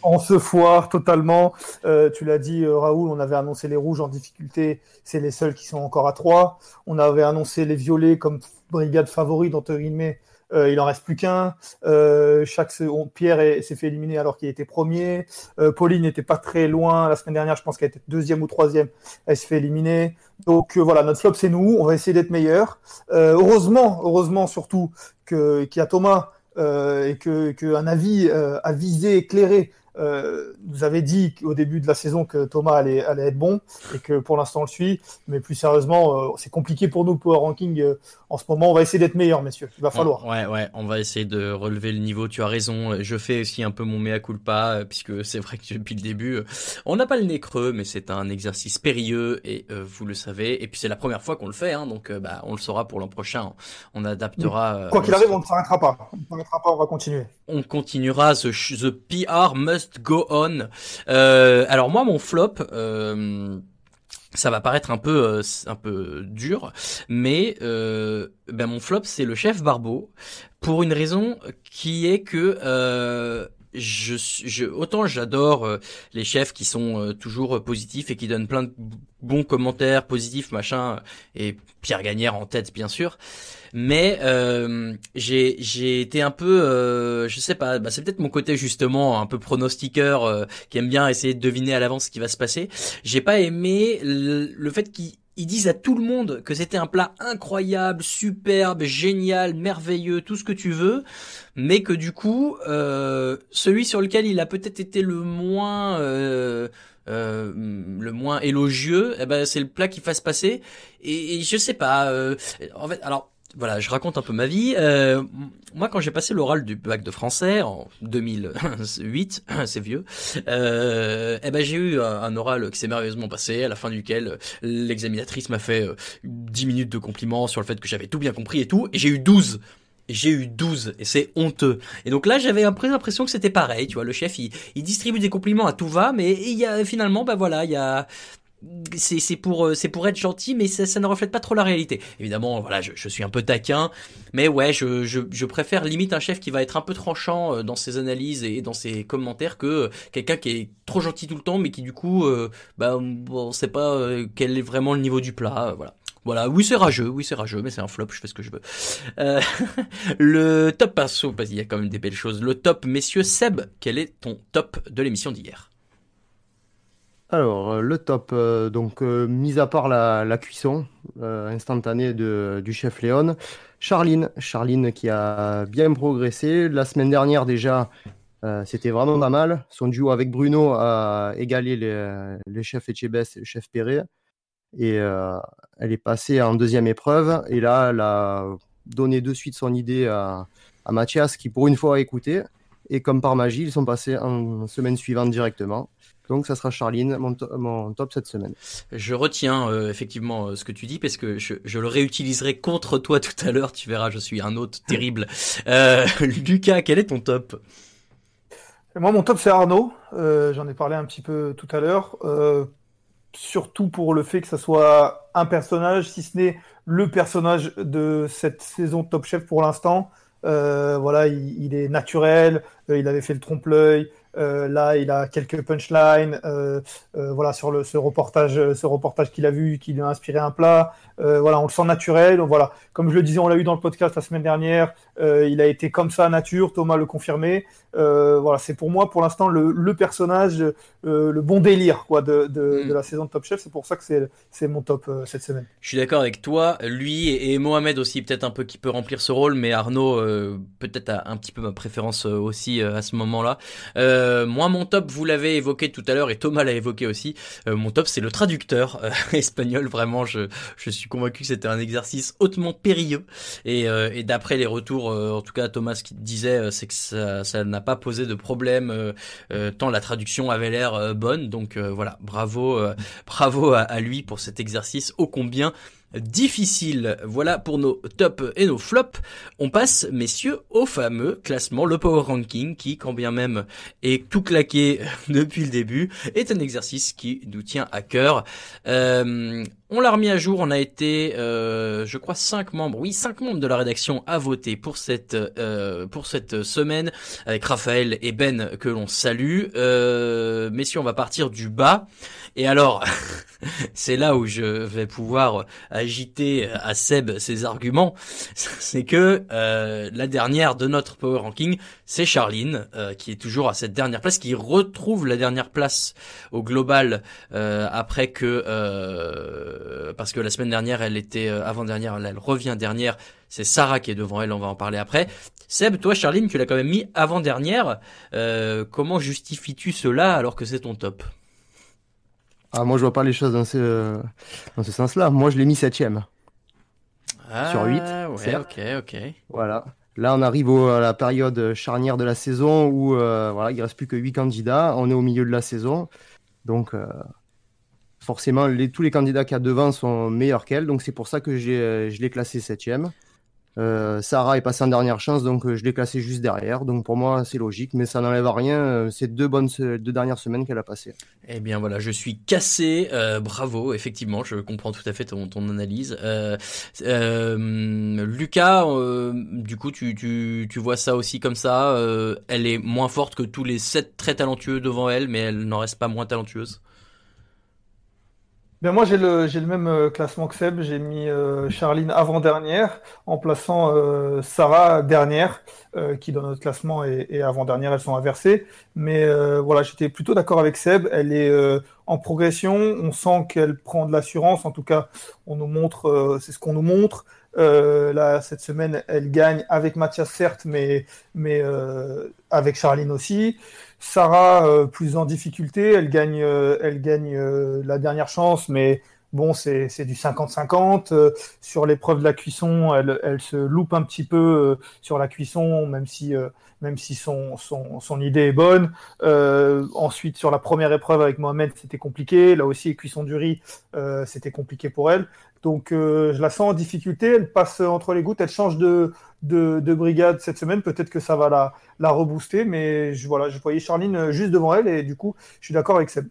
On se foire totalement. Euh, tu l'as dit, euh, Raoul, on avait annoncé les rouges en difficulté, c'est les seuls qui sont encore à 3. On avait annoncé les violets comme brigade favori, dans guillemets, euh, il en reste plus qu'un. Euh, chaque Pierre s'est fait éliminer alors qu'il était premier. Euh, Pauline n'était pas très loin la semaine dernière. Je pense qu'elle était deuxième ou troisième. Elle se fait éliminer. Donc voilà, notre flop c'est nous. On va essayer d'être meilleur. heureusement, heureusement surtout que qu'il y a Thomas et que qu'un avis avisé, éclairé euh, nous avait dit au début de la saison que Thomas allait, allait être bon et que pour l'instant on le suit. Mais plus sérieusement, euh, c'est compliqué pour nous power ranking euh, en ce moment. On va essayer d'être meilleur, messieurs. Il va falloir. Ouais, ouais, on va essayer de relever le niveau. Tu as raison. Je fais aussi un peu mon mea culpa euh, puisque <laughs> c'est vrai que depuis le début, on n'a pas le nez creux, mais c'est un exercice périlleux et vous le savez. Et puis c'est la première fois qu'on le fait, hein, donc bah, on le saura pour l'an prochain. On adaptera. Quoi qu'il arrive, on ne s'arrêtera pas. On ne s'arrêtera pas. On va continuer. On continuera. The, the PR must go on. Euh, alors moi, mon flop. Euh, ça va paraître un peu euh, un peu dur, mais euh, ben mon flop c'est le chef Barbeau pour une raison qui est que euh, je, je, autant j'adore les chefs qui sont toujours positifs et qui donnent plein de bons commentaires positifs machin et Pierre Gagnère en tête bien sûr. Mais euh, j'ai j'ai été un peu euh, je sais pas bah, c'est peut-être mon côté justement un peu pronostiqueur euh, qui aime bien essayer de deviner à l'avance ce qui va se passer. J'ai pas aimé le, fait qu'ils disent à tout le monde que c'était un plat incroyable, superbe, génial, merveilleux, tout ce que tu veux, mais que du coup, euh, celui sur lequel il a peut-être été le moins euh, euh, le moins élogieux, eh ben c'est le plat qui fasse passer. Et, et je sais pas. en fait, alors voilà, je raconte un peu ma vie. Euh, moi, quand j'ai passé l'oral du bac de français en 2008, <coughs> c'est vieux, euh, eh ben j'ai eu un, oral qui s'est merveilleusement passé, à la fin duquel l'examinatrice m'a fait euh, 10 minutes de compliments sur le fait que j'avais tout bien compris et tout, et j'ai eu 12 j'ai eu 12 et c'est honteux. Et donc là, j'avais l'impression que c'était pareil, tu vois, le chef, il, il, distribue des compliments à tout va, mais il y a finalement, bah voilà, il y a c'est pour euh, c'est pour être gentil mais ça, ça, ne reflète pas trop la réalité évidemment voilà je, je suis un peu taquin mais ouais je, je, je, préfère limite un chef qui va être un peu tranchant euh, dans ses analyses et dans ses commentaires que euh, quelqu'un qui est trop gentil tout le temps mais qui du coup bah on sait pas quel est vraiment le niveau du plat voilà voilà, oui c'est rageux, oui c'est rageux, mais c'est un flop, je fais ce que je veux. Euh, <laughs> le top parce qu'il y a quand même des belles choses. Le top, messieurs Seb, quel est ton top de l'émission d'hier? Alors, euh, le top, euh, donc, euh, mis à part la, cuisson instantanée du chef Léon, Charline, Charline qui a bien progressé. La semaine dernière, déjà, c'était vraiment pas mal. Son duo avec Bruno a égalé les, chefs Etchebest et le chef Perret. Et elle est passée en deuxième épreuve. Et là, elle a donné de suite son idée à, à Mathias, qui pour une fois a écouté. Et comme par magie, ils sont passés en semaine suivante directement. Donc ça sera Charline, mon, top cette semaine. Je retiens euh, effectivement euh, ce que tu dis parce que je, le réutiliserai contre toi tout à l'heure. Tu verras, je suis un hôte terrible. <laughs> Euh, Lucas, quel est ton top? Moi, mon top c'est Arnaud. J'en ai parlé un petit peu tout à l'heure. surtout pour le fait que ça soit un personnage, si ce n'est le personnage de cette saison Top Chef pour l'instant. voilà, il, il, est naturel. il avait fait le trompe-l'œil. Euh, là, il a quelques punchlines. Euh, euh, voilà sur le, ce reportage, ce reportage qu'il a vu, qui lui a inspiré un plat. voilà, on le sent naturel. Voilà, comme je le disais, on l'a eu dans le podcast la semaine dernière. il a été comme ça nature. Thomas le confirmé. voilà, c'est pour moi, pour l'instant, le, le, personnage, le bon délire quoi de, de, mm. de, la saison de Top Chef. C'est pour ça que c'est c'est mon top cette semaine. Je suis d'accord avec toi. Lui et, Mohamed aussi, peut-être un peu qui peut remplir ce rôle, mais Arnaud peut-être a un petit peu ma préférence aussi à ce moment-là. Euh, Euh, moi, mon top, vous l'avez évoqué tout à l'heure et Thomas l'a évoqué aussi. Euh, mon top, c'est le traducteur euh, <laughs> espagnol. Vraiment, je, suis convaincu que c'était un exercice hautement périlleux. Et, d'après les retours, en tout cas Thomas ce qu'il disait, c'est que ça, ça n'a pas posé de problème tant la traduction avait l'air bonne. Donc voilà, bravo, bravo à, à lui pour cet exercice ô combien difficile. Voilà pour nos tops et nos flops. On passe, messieurs, au fameux classement, le Power Ranking, qui, quand bien même est tout claqué <laughs> depuis le début, est un exercice qui nous tient à cœur. Euh, on l'a remis à jour, on a été, euh, je crois, cinq membres, oui, cinq membres de la rédaction à voter pour cette euh, pour cette semaine, avec Raphaël et Ben que l'on salue. Euh, messieurs, on va partir du bas. Et alors, <laughs> c'est là où je vais pouvoir agiter à Seb ses arguments, <laughs> c'est que euh, la dernière de notre Power Ranking, c'est Charline, euh, qui est toujours à cette dernière place, qui retrouve la dernière place au global euh, après que, parce que la semaine dernière, elle était avant-dernière, elle, elle revient dernière, c'est Sarah qui est devant elle, on va en parler après. Seb, toi Charline, tu l'as quand même mis avant-dernière, comment justifies-tu cela alors que c'est ton top? Ah, moi, je vois pas les choses dans ce, dans ce sens-là. Moi, je l'ai mis septième. Ah, sur 8. Ouais, ok, ok. Voilà. Là, on arrive au, à la période charnière de la saison où euh, voilà, il reste plus que 8 candidats. On est au milieu de la saison. Donc, euh, forcément, les, tous les candidats qui y a devant sont meilleurs qu'elle. Donc, c'est pour ça que j'ai, je l'ai classé septième. Euh, Sarah est passée en dernière chance, donc euh, je l'ai classée juste derrière. Donc pour moi, c'est logique, mais ça n'enlève à rien. Euh, c'est deux bonnes deux dernières semaines qu'elle a passées. Eh bien voilà, je suis cassé. Euh, bravo, effectivement, je comprends tout à fait ton, ton analyse. Lucas, du coup, tu, tu, tu vois ça aussi comme ça. elle est moins forte que tous les sept très talentueux devant elle, mais elle n'en reste pas moins talentueuse. Ben moi, j'ai le, le même euh, classement que Seb. J'ai mis euh, Charline avant-dernière en plaçant euh, Sarah dernière, qui dans notre classement est, avant-dernière. Elles sont inversées. Mais voilà, j'étais plutôt d'accord avec Seb. Elle est en progression. On sent qu'elle prend de l'assurance. En tout cas, on nous montre, c'est ce qu'on nous montre. là, cette semaine, elle gagne avec Mathias, certes, mais, mais avec Charline aussi. Sarah euh, plus en difficulté, elle gagne, euh, elle gagne euh, la dernière chance, mais bon, c'est du 50-50. sur l'épreuve de la cuisson, elle, elle, se loupe un petit peu sur la cuisson, même si, même si son, idée est bonne. ensuite, sur la première épreuve avec Mohamed, c'était compliqué. Là aussi, cuisson du riz, c'était compliqué pour elle. Donc, je la sens en difficulté. Elle passe entre les gouttes, elle change de, de, de brigade cette semaine. Peut-être que ça va la, la rebooster, mais je, voilà, je voyais Charline euh, juste devant elle et du coup, je suis d'accord avec Seb.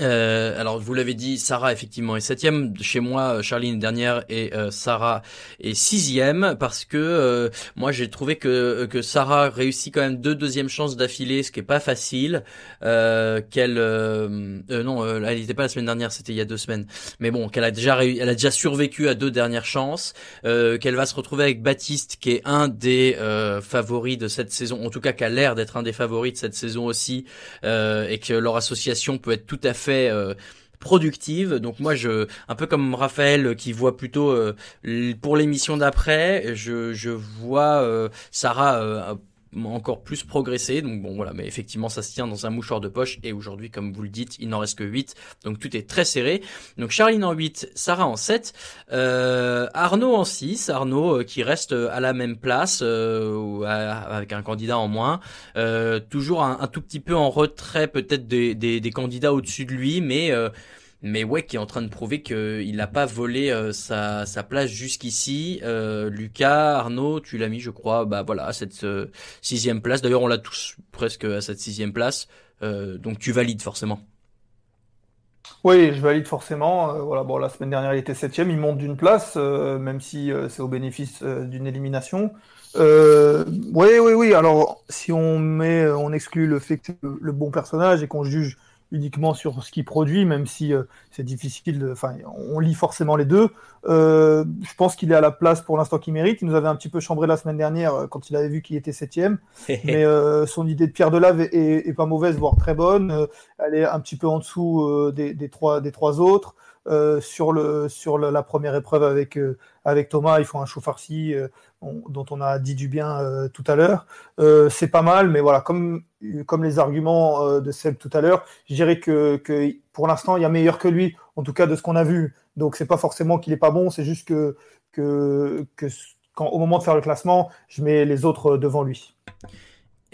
Euh, alors vous l'avez dit, Sarah effectivement est septième. Chez moi, Charline est dernière et euh, Sarah est sixième parce que euh, moi j'ai trouvé que que Sarah réussit quand même deux deuxièmes chances d'affilée, ce qui est pas facile. Euh, qu'elle non, elle n'était pas la semaine dernière, c'était il y a deux semaines. Mais bon, qu'elle a déjà elle a déjà survécu à deux dernières chances. qu'elle va se retrouver avec Baptiste, qui est un des favoris de cette saison, en tout cas qui a l'air d'être un des favoris de cette saison aussi, et que leur association peut être tout à fait euh, productive. Donc moi, je, un peu comme Raphaël qui voit plutôt euh, pour l'émission d'après, je, je vois euh, Sarah encore plus progressé. Donc bon voilà, mais effectivement ça se tient dans un mouchoir de poche et aujourd'hui comme vous le dites, il n'en reste que 8. Donc tout est très serré. Donc Charline en 8, Sarah en 7, euh, Arnaud en 6, Arnaud euh, qui reste à la même place euh, avec un candidat en moins. Euh, toujours un, tout petit peu en retrait peut-être des, des, des candidats au-dessus de lui, mais euh, mais ouais, qui est en train de prouver qu'il n'a pas volé euh, sa, sa, place jusqu'ici. Euh, Lucas, Arnaud, tu l'as mis, je crois, bah voilà, à cette euh, sixième place. D'ailleurs, on l'a tous presque à cette sixième place. Euh, donc tu valides forcément. Oui, je valide forcément. voilà, bon, la semaine dernière, il était septième, il monte d'une place, même si c'est au bénéfice d'une élimination. oui, oui, oui. Alors, si on met, on exclut le fait que le bon personnage et qu'on juge uniquement sur ce qu'il produit, même si euh, c'est difficile. Enfin, on lit forcément les deux. Euh, je pense qu'il est à la place pour l'instant qu'il mérite. Il nous avait un petit peu chambré la semaine dernière euh, quand il avait vu qu'il était septième. <laughs> Mais euh, son idée de Pierre Delave est, est, est, pas mauvaise, voire très bonne. elle est un petit peu en dessous des, des, trois, des trois autres. sur, le, sur la première épreuve avec, avec Thomas. Ils font un chou farci on- dont on a dit du bien euh, tout à l'heure. Euh, c'est pas mal, mais voilà, comme, les arguments euh, de Seb tout à l'heure, je dirais que, pour l'instant, il y a meilleur que lui, en tout cas de ce qu'on a vu. Donc, c'est pas forcément qu'il est pas bon, c'est juste que, que, que quand, au moment de faire le classement, je mets les autres devant lui.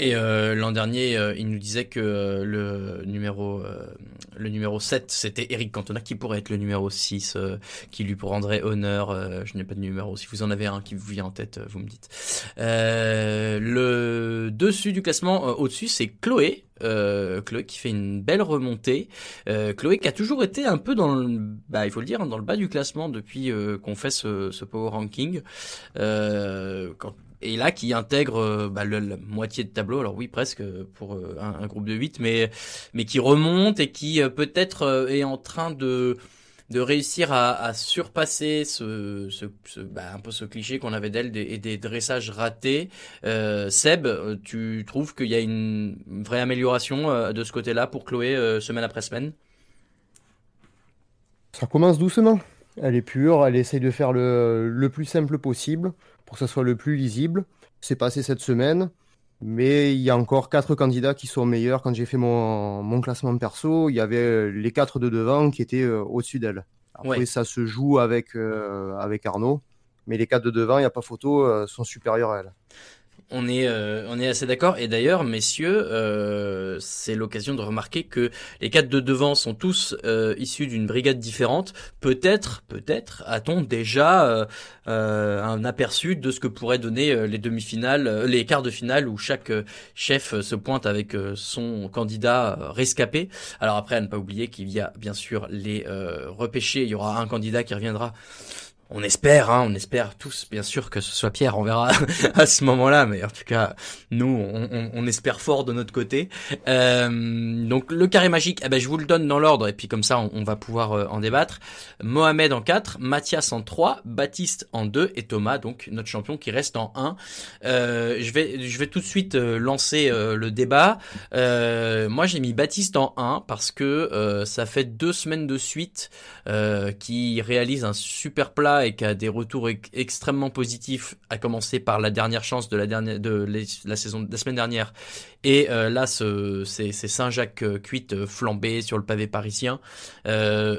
Et euh, l'an dernier, euh, il nous disait que euh, le numéro euh, le numéro 7, c'était Eric Cantona qui pourrait être le numéro 6, euh, qui lui rendrait honneur. euh, je n'ai pas de numéro. Si vous en avez un qui vous vient en tête, vous me dites. Le dessus du classement, au-dessus, c'est Chloé. Chloé qui fait une belle remontée. Chloé qui a toujours été un peu dans le, bah, il faut le dire, hein, dans le bas du classement depuis qu'on fait ce, ce power ranking. Quand et là qui intègre euh, bah, le- la moitié de tableau, alors oui presque euh, pour euh, un, un groupe de 8, mais, mais qui remonte et qui peut-être est en train de, de réussir à, à surpasser ce, ce, ce- bah, un peu ce cliché qu'on avait d'elle des- et des dressages ratés. Euh, Seb, tu trouves qu'il y a une vraie amélioration de ce côté-là pour Chloé semaine après semaine? Ça commence doucement. Elle est pure, elle essaye de faire le, le plus simple possible pour que ça soit le plus lisible. C'est passé cette semaine, mais il y a encore quatre candidats qui sont meilleurs. Quand j'ai fait mon, mon classement perso, il y avait les quatre de devant qui étaient euh, au-dessus d'elle. Après, Ouais. ça se joue avec, euh, avec Arnaud, mais les quatre de devant, il n'y a pas photo, euh, sont supérieurs à elle. On est, euh, on est assez d'accord. Et d'ailleurs, messieurs, euh, c'est l'occasion de remarquer que les quatre de devant sont tous euh, issus d'une brigade différente. Peut-être, peut-être, a-t-on déjà euh, euh, un aperçu de ce que pourraient donner euh, les demi-finales, les quarts de finale où chaque chef se pointe avec son candidat rescapé. Alors après, à ne pas oublier qu'il y a bien sûr les repêchés. Il y aura un candidat qui reviendra. On espère, hein, on espère tous, bien sûr, que ce soit Pierre. On verra <laughs> à ce moment-là, mais en tout cas, nous, on, espère fort de notre côté. Euh, donc le carré magique, eh ben, je vous le donne dans l'ordre, et puis comme ça, on, va pouvoir euh, en débattre. Mohamed en 4, Mathias en 3, Baptiste en 2, et Thomas, donc notre champion qui reste en 1. Euh, je vais, je vais tout de suite lancer le débat. Moi, j'ai mis Baptiste en 1 parce que ça fait deux semaines de suite euh, qui réalise un super plat et qui a des retours ex- extrêmement positifs, à commencer par la dernière chance de la dernière de la saison de la semaine dernière. Et euh, là, ce, c'est, c'est Saint-Jacques euh, cuite euh, flambé sur le pavé parisien.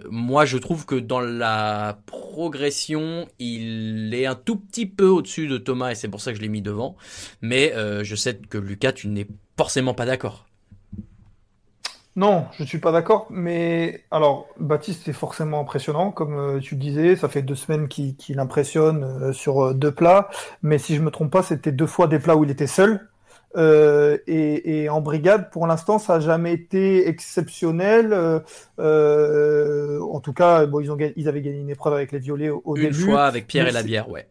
Moi, je trouve que dans la progression, il est un tout petit peu au-dessus de Thomas et c'est pour ça que je l'ai mis devant. Mais je sais que Lucas, tu n'es forcément pas d'accord. Non, je ne suis pas d'accord, mais alors Baptiste est forcément impressionnant, comme euh, tu le disais, ça fait deux semaines qu'il impressionne euh, sur euh, deux plats, mais si je me trompe pas, c'était deux fois des plats où il était seul. Et, et en brigade, pour l'instant, ça n'a jamais été exceptionnel. En tout cas, bon, ils ont, ils avaient gagné une épreuve avec les violets au, au Une début. fois avec Pierre et la bière, ouais.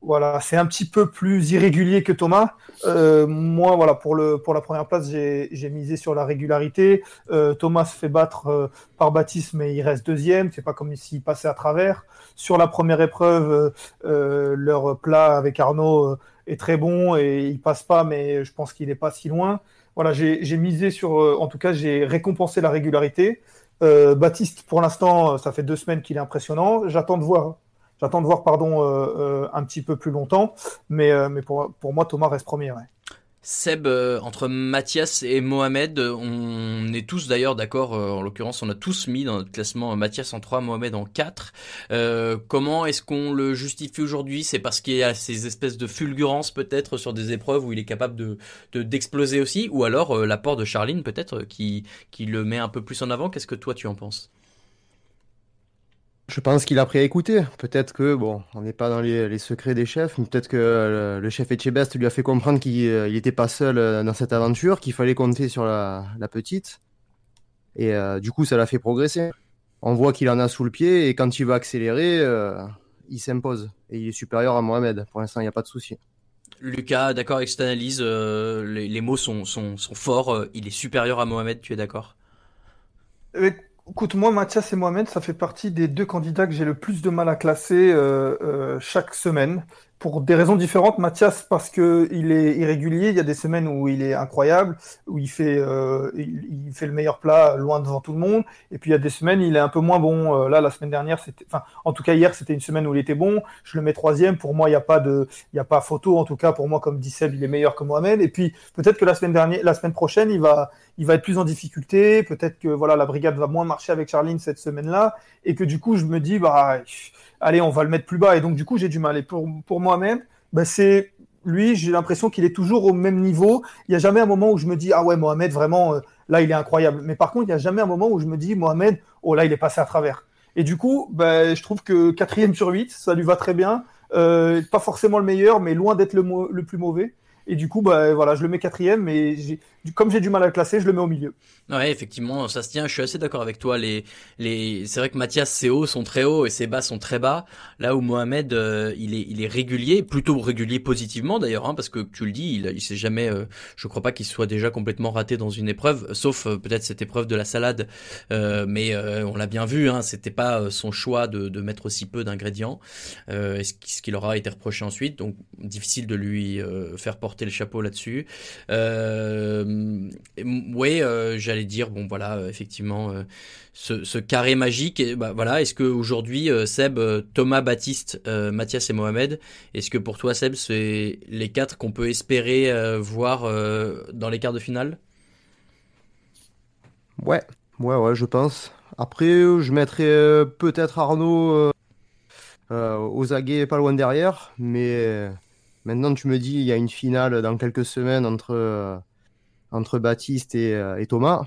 Voilà, c'est un petit peu plus irrégulier que Thomas. Euh, moi, voilà, pour le pour la première place, j'ai misé sur la régularité. Euh, Thomas se fait battre euh, par Baptiste, mais il reste deuxième. C'est pas comme s'il passait à travers. Sur la première épreuve, leur plat avec Arnaud est très bon et il passe pas, mais je pense qu'il n'est pas si loin. Voilà, j'ai misé sur, en tout cas, j'ai récompensé la régularité. Baptiste, pour l'instant, ça fait deux semaines qu'il est impressionnant. J'attends de voir. J'attends de voir, pardon, euh, euh, un petit peu plus longtemps, mais, euh, mais pour, pour moi, Thomas reste premier. Seb, entre Mathias et Mohamed, on est tous d'ailleurs d'accord, en l'occurrence on a tous mis dans notre classement Mathias en 3, Mohamed en 4. Euh, comment est-ce qu'on le justifie aujourd'hui? C'est parce qu'il y a ces espèces de fulgurances peut-être sur des épreuves où il est capable de de- d'exploser aussi, ou alors l'apport de Charline peut-être qui, qui le met un peu plus en avant? Qu'est-ce que toi tu en penses? Je pense qu'il a appris à écouter. Peut-être que, bon, on n'est pas dans les, les secrets des chefs, mais peut-être que euh, le chef Etchebest lui a fait comprendre qu'il n'était pas seul euh, dans cette aventure, qu'il fallait compter sur la, la petite. Et euh, du coup, ça l'a fait progresser. On voit qu'il en a sous le pied, et quand il va accélérer, euh, il s'impose. Et il est supérieur à Mohamed. Pour l'instant, il n'y a pas de souci. Lucas, d'accord avec cette analyse, euh, les, les mots sont, sont, sont forts, euh, il est supérieur à Mohamed, tu es d'accord? Euh, Écoute, moi, Mathias et Mohamed, ça fait partie des deux candidats que j'ai le plus de mal à classer euh, euh, chaque semaine. Pour des raisons différentes. Mathias, parce que il est irrégulier. Il y a des semaines où il est incroyable, où il fait, euh, il, fait le meilleur plat loin devant tout le monde. Et puis il y a des semaines, il est un peu moins bon. Euh, là, la semaine dernière, enfin, en tout cas hier, c'était une semaine où il était bon. Je le mets troisième. Pour moi, il n'y a pas de, il y a pas photo. En tout cas, pour moi, comme dit il est meilleur que Mohamed. Et puis peut-être que la semaine dernière, la semaine prochaine, il va, il va être plus en difficulté. Peut-être que voilà, la brigade va moins marcher avec Charline cette semaine-là, et que du coup, je me dis, bah allez, on va le mettre plus bas. Et donc, du coup, j'ai du mal. Et pour, pour moi-même, bah, c'est lui, j'ai l'impression qu'il est toujours au même niveau. Il n'y a jamais un moment où je me dis, ah ouais, Mohamed, vraiment, euh, là, il est incroyable. Mais par contre, il n'y a jamais un moment où je me dis, Mohamed, oh là, il est passé à travers. Et du coup, bah, je trouve que quatrième sur 8, ça lui va très bien. Euh, pas forcément le meilleur, mais loin d'être le, le plus mauvais. Et du coup, bah, voilà, je le mets quatrième, mais comme j'ai du mal à le classer, je le mets au milieu. Ouais, effectivement, ça se tient. Je suis assez d'accord avec toi. Les, les, c'est vrai que Mathias, ses hauts sont très hauts et ses bas sont très bas. Là où Mohamed, euh, il est, il est régulier, plutôt régulier positivement d'ailleurs, hein, parce que tu le dis, il, il s'est jamais, euh, je crois pas qu'il soit déjà complètement raté dans une épreuve, sauf euh, peut-être cette épreuve de la salade. mais on l'a bien vu, hein, c'était pas son choix de, de mettre aussi peu d'ingrédients. ce qui leur a été reproché ensuite, donc difficile de lui faire porter le chapeau là-dessus. Euh, oui, euh, j'allais dire, bon voilà, euh, effectivement, ce, carré magique, bah, voilà, est-ce que aujourd'hui, Seb, Thomas, Baptiste, Mathias et Mohamed, est-ce que pour toi, Seb, c'est les quatre qu'on peut espérer voir dans les quarts de finale? Ouais, ouais, ouais, je pense. Après, je mettrais peut-être Arnaud aux aguets pas loin derrière, mais Maintenant, tu me dis, il y a une finale dans quelques semaines entre, euh, entre Baptiste et, euh, et, Thomas.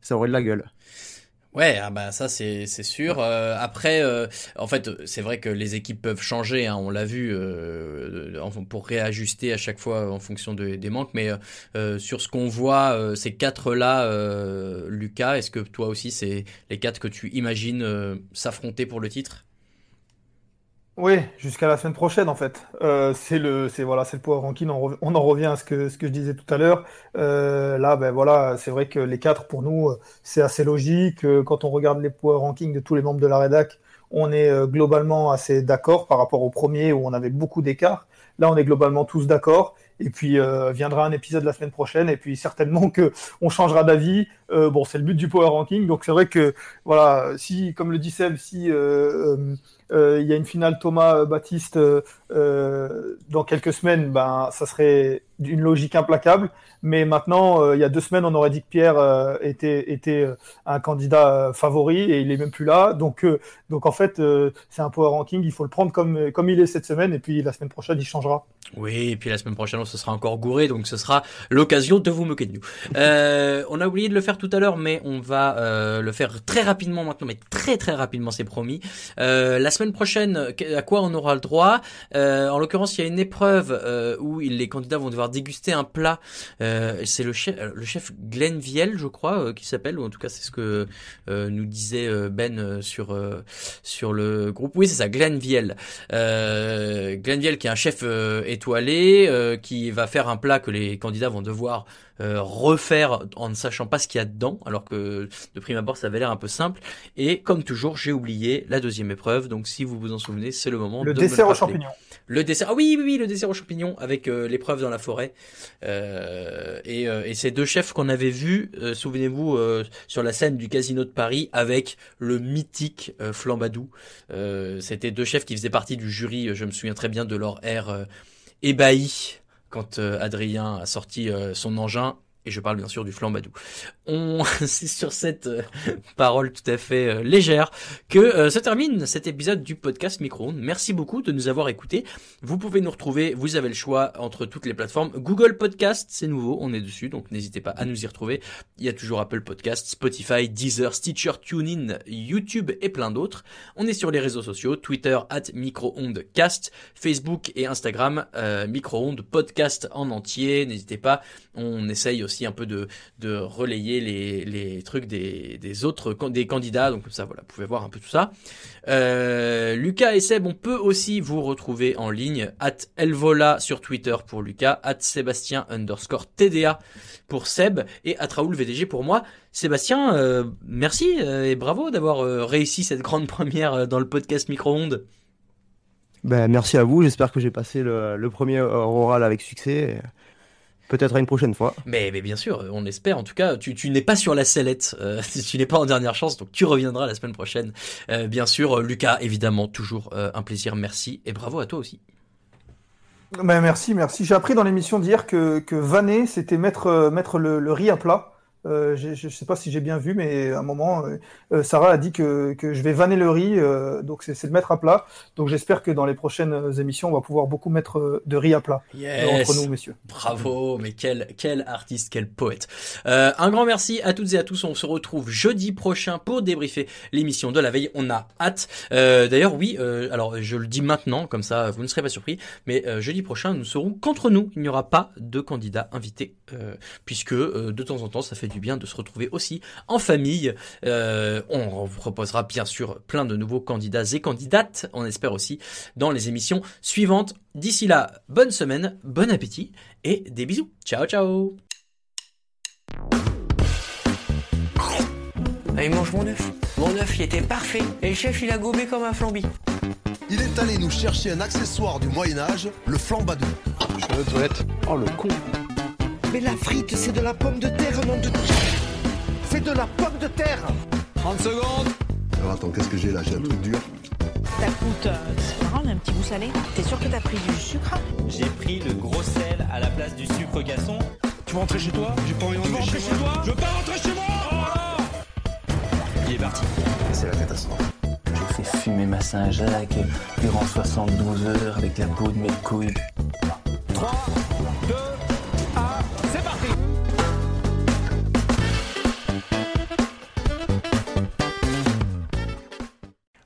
Ça aurait de la gueule. Ouais, ah bah ça c'est sûr. Euh, après, en fait, c'est vrai que les équipes peuvent changer. Hein, on l'a vu pour réajuster à chaque fois en fonction de, des manques. Mais sur ce qu'on voit, ces quatre là, Lucas, est-ce que toi aussi c'est les quatre que tu imagines s'affronter pour le titre? Oui, jusqu'à la semaine prochaine en fait. Euh, c'est le, c'est voilà, c'est le power ranking. On, en revient à ce que ce que je disais tout à l'heure. Euh, là, ben voilà, c'est vrai que les quatre pour nous, c'est assez logique. Euh, quand on regarde les power rankings de tous les membres de la rédac, on est globalement assez d'accord par rapport au premier où on avait beaucoup d'écart. Là, on est globalement tous d'accord. Et puis euh, viendra un épisode la semaine prochaine, et puis certainement que on changera d'avis. Euh, bon, c'est le but du power ranking, donc c'est vrai que voilà, si, comme le dit Seb, si euh, il y a une finale Thomas Baptiste dans quelques semaines, ben ça serait d'une logique implacable. Mais maintenant, il y a deux semaines, on aurait dit que Pierre était, était un candidat favori et il est même plus là. Donc, donc en fait, c'est un power ranking. Il faut le prendre comme, comme il est cette semaine et puis la semaine prochaine, il changera. Oui, et puis la semaine prochaine, ce sera encore gouré, donc ce sera l'occasion de vous moquer de nous. Euh, on a oublié de le faire tout à l'heure, mais on va euh, le faire très rapidement maintenant, mais très très rapidement, c'est promis. Euh, la semaine prochaine, à quoi on aura le droit? En l'occurrence, il y a une épreuve où les candidats vont devoir déguster un plat. c'est le chef, le chef Glenn Viel, je crois, qui s'appelle, ou en tout cas c'est ce que nous disait Ben sur sur le groupe. Oui, c'est ça, Glenn Viel. Glenn Viel, qui est un chef étoilé, qui va faire un plat que les candidats vont devoir euh, refaire en ne sachant pas ce qu'il y a dedans, alors que de prime abord ça avait l'air un peu simple. Et comme toujours, j'ai oublié la deuxième épreuve, donc si vous vous en souvenez, c'est le moment. Le dessert aux champignons. Le dessert, ah oui, oui, oui, le dessert aux champignons avec euh, l'épreuve dans la forêt. Euh, et, et, ces deux chefs qu'on avait vus, souvenez-vous, sur la scène du Casino de Paris avec le mythique Flambadou. C'était deux chefs qui faisaient partie du jury, je me souviens très bien de leur air ébahi quand euh, Adrien a sorti euh, son engin et je parle bien sûr du flambadou. On, <laughs> c'est sur cette euh, parole tout à fait euh, légère que euh, se termine cet épisode du podcast micro Merci beaucoup de nous avoir écoutés. Vous pouvez nous retrouver, vous avez le choix entre toutes les plateformes. Google Podcast, c'est nouveau, on est dessus, donc n'hésitez pas à nous y retrouver. Il y a toujours Apple Podcast, Spotify, Deezer, Stitcher, TuneIn, YouTube et plein d'autres. On est sur les réseaux sociaux, Twitter at microondcast, Facebook et Instagram euh, microonde podcast en entier. N'hésitez pas, on essaye aussi un peu de, de relayer les, trucs des, autres des candidats. Donc comme ça, voilà, vous pouvez voir un peu tout ça. Euh, Lucas et Seb, on peut aussi vous retrouver en ligne. At Elvola sur Twitter pour Lucas, at Sébastien underscore TDA pour Seb et at Raoul VDG pour moi. Sébastien, euh, merci euh, et bravo d'avoir réussi cette grande <laughs> première dans le podcast Micro-ondes. Ben, merci à vous. J'espère que j'ai passé le premier oral avec succès. Peut-être à une prochaine fois. Mais, mais bien sûr, on espère. En tout cas, tu, tu n'es pas sur la sellette. Euh, <laughs> tu n'es pas en dernière chance, donc tu reviendras la semaine prochaine. Euh, bien sûr, euh, Lucas, évidemment, toujours euh, un plaisir. Merci et bravo à toi aussi. Ben, merci, merci. J'ai appris dans l'émission d'hier que, que vanner, c'était mettre, mettre le, le riz à plat. Euh, je ne sais pas si j'ai bien vu, mais à un moment, euh, euh, Sarah a dit que, que je vais vanner le riz, euh, donc c'est le mettre à plat. Donc j'espère que dans les prochaines émissions, on va pouvoir beaucoup mettre de riz à plat Yes. entre nous, messieurs. Bravo, mais quel, quel artiste, quel poète. Un grand merci à toutes et à tous. On se retrouve jeudi prochain pour débriefer l'émission de la veille. On a hâte. D'ailleurs, oui, alors je le dis maintenant, comme ça vous ne serez pas surpris, mais jeudi prochain, nous serons qu'entre nous. Il n'y aura pas de candidats invités, euh, puisque de temps en temps, ça fait du bien de se retrouver aussi en famille. Euh, on vous proposera bien sûr plein de nouveaux candidats et candidates. On espère aussi dans les émissions suivantes. D'ici là, bonne semaine, bon appétit et des bisous. Ciao ciao Allez, mange mon œuf. Mon œuf, il était parfait. Et le chef, il a gobé comme un flambi. Il est allé nous chercher un accessoire du Moyen-Âge, le flambadou. Je suis aux toilettes. Oh le con. Mais la frite, c'est de la pomme de terre, nom de... C'est de la pomme de terre 30 secondes Alors attends, qu'est-ce que j'ai là? J'ai un truc dur. Ça coûte, euh, c'est marrant, un petit goût salé. T'es sûr que t'as pris du sucre? J'ai pris le gros sel à la place du sucre gasson. Tu veux rentrer chez toi? J'ai pas envie de rentrer chez, toi? Je veux pas rentrer chez moi Oh Il est parti. C'est la catastrophe. J'ai fait fumer ma Saint-Jacques durant 72 heures avec la peau de mes couilles. 3, 2,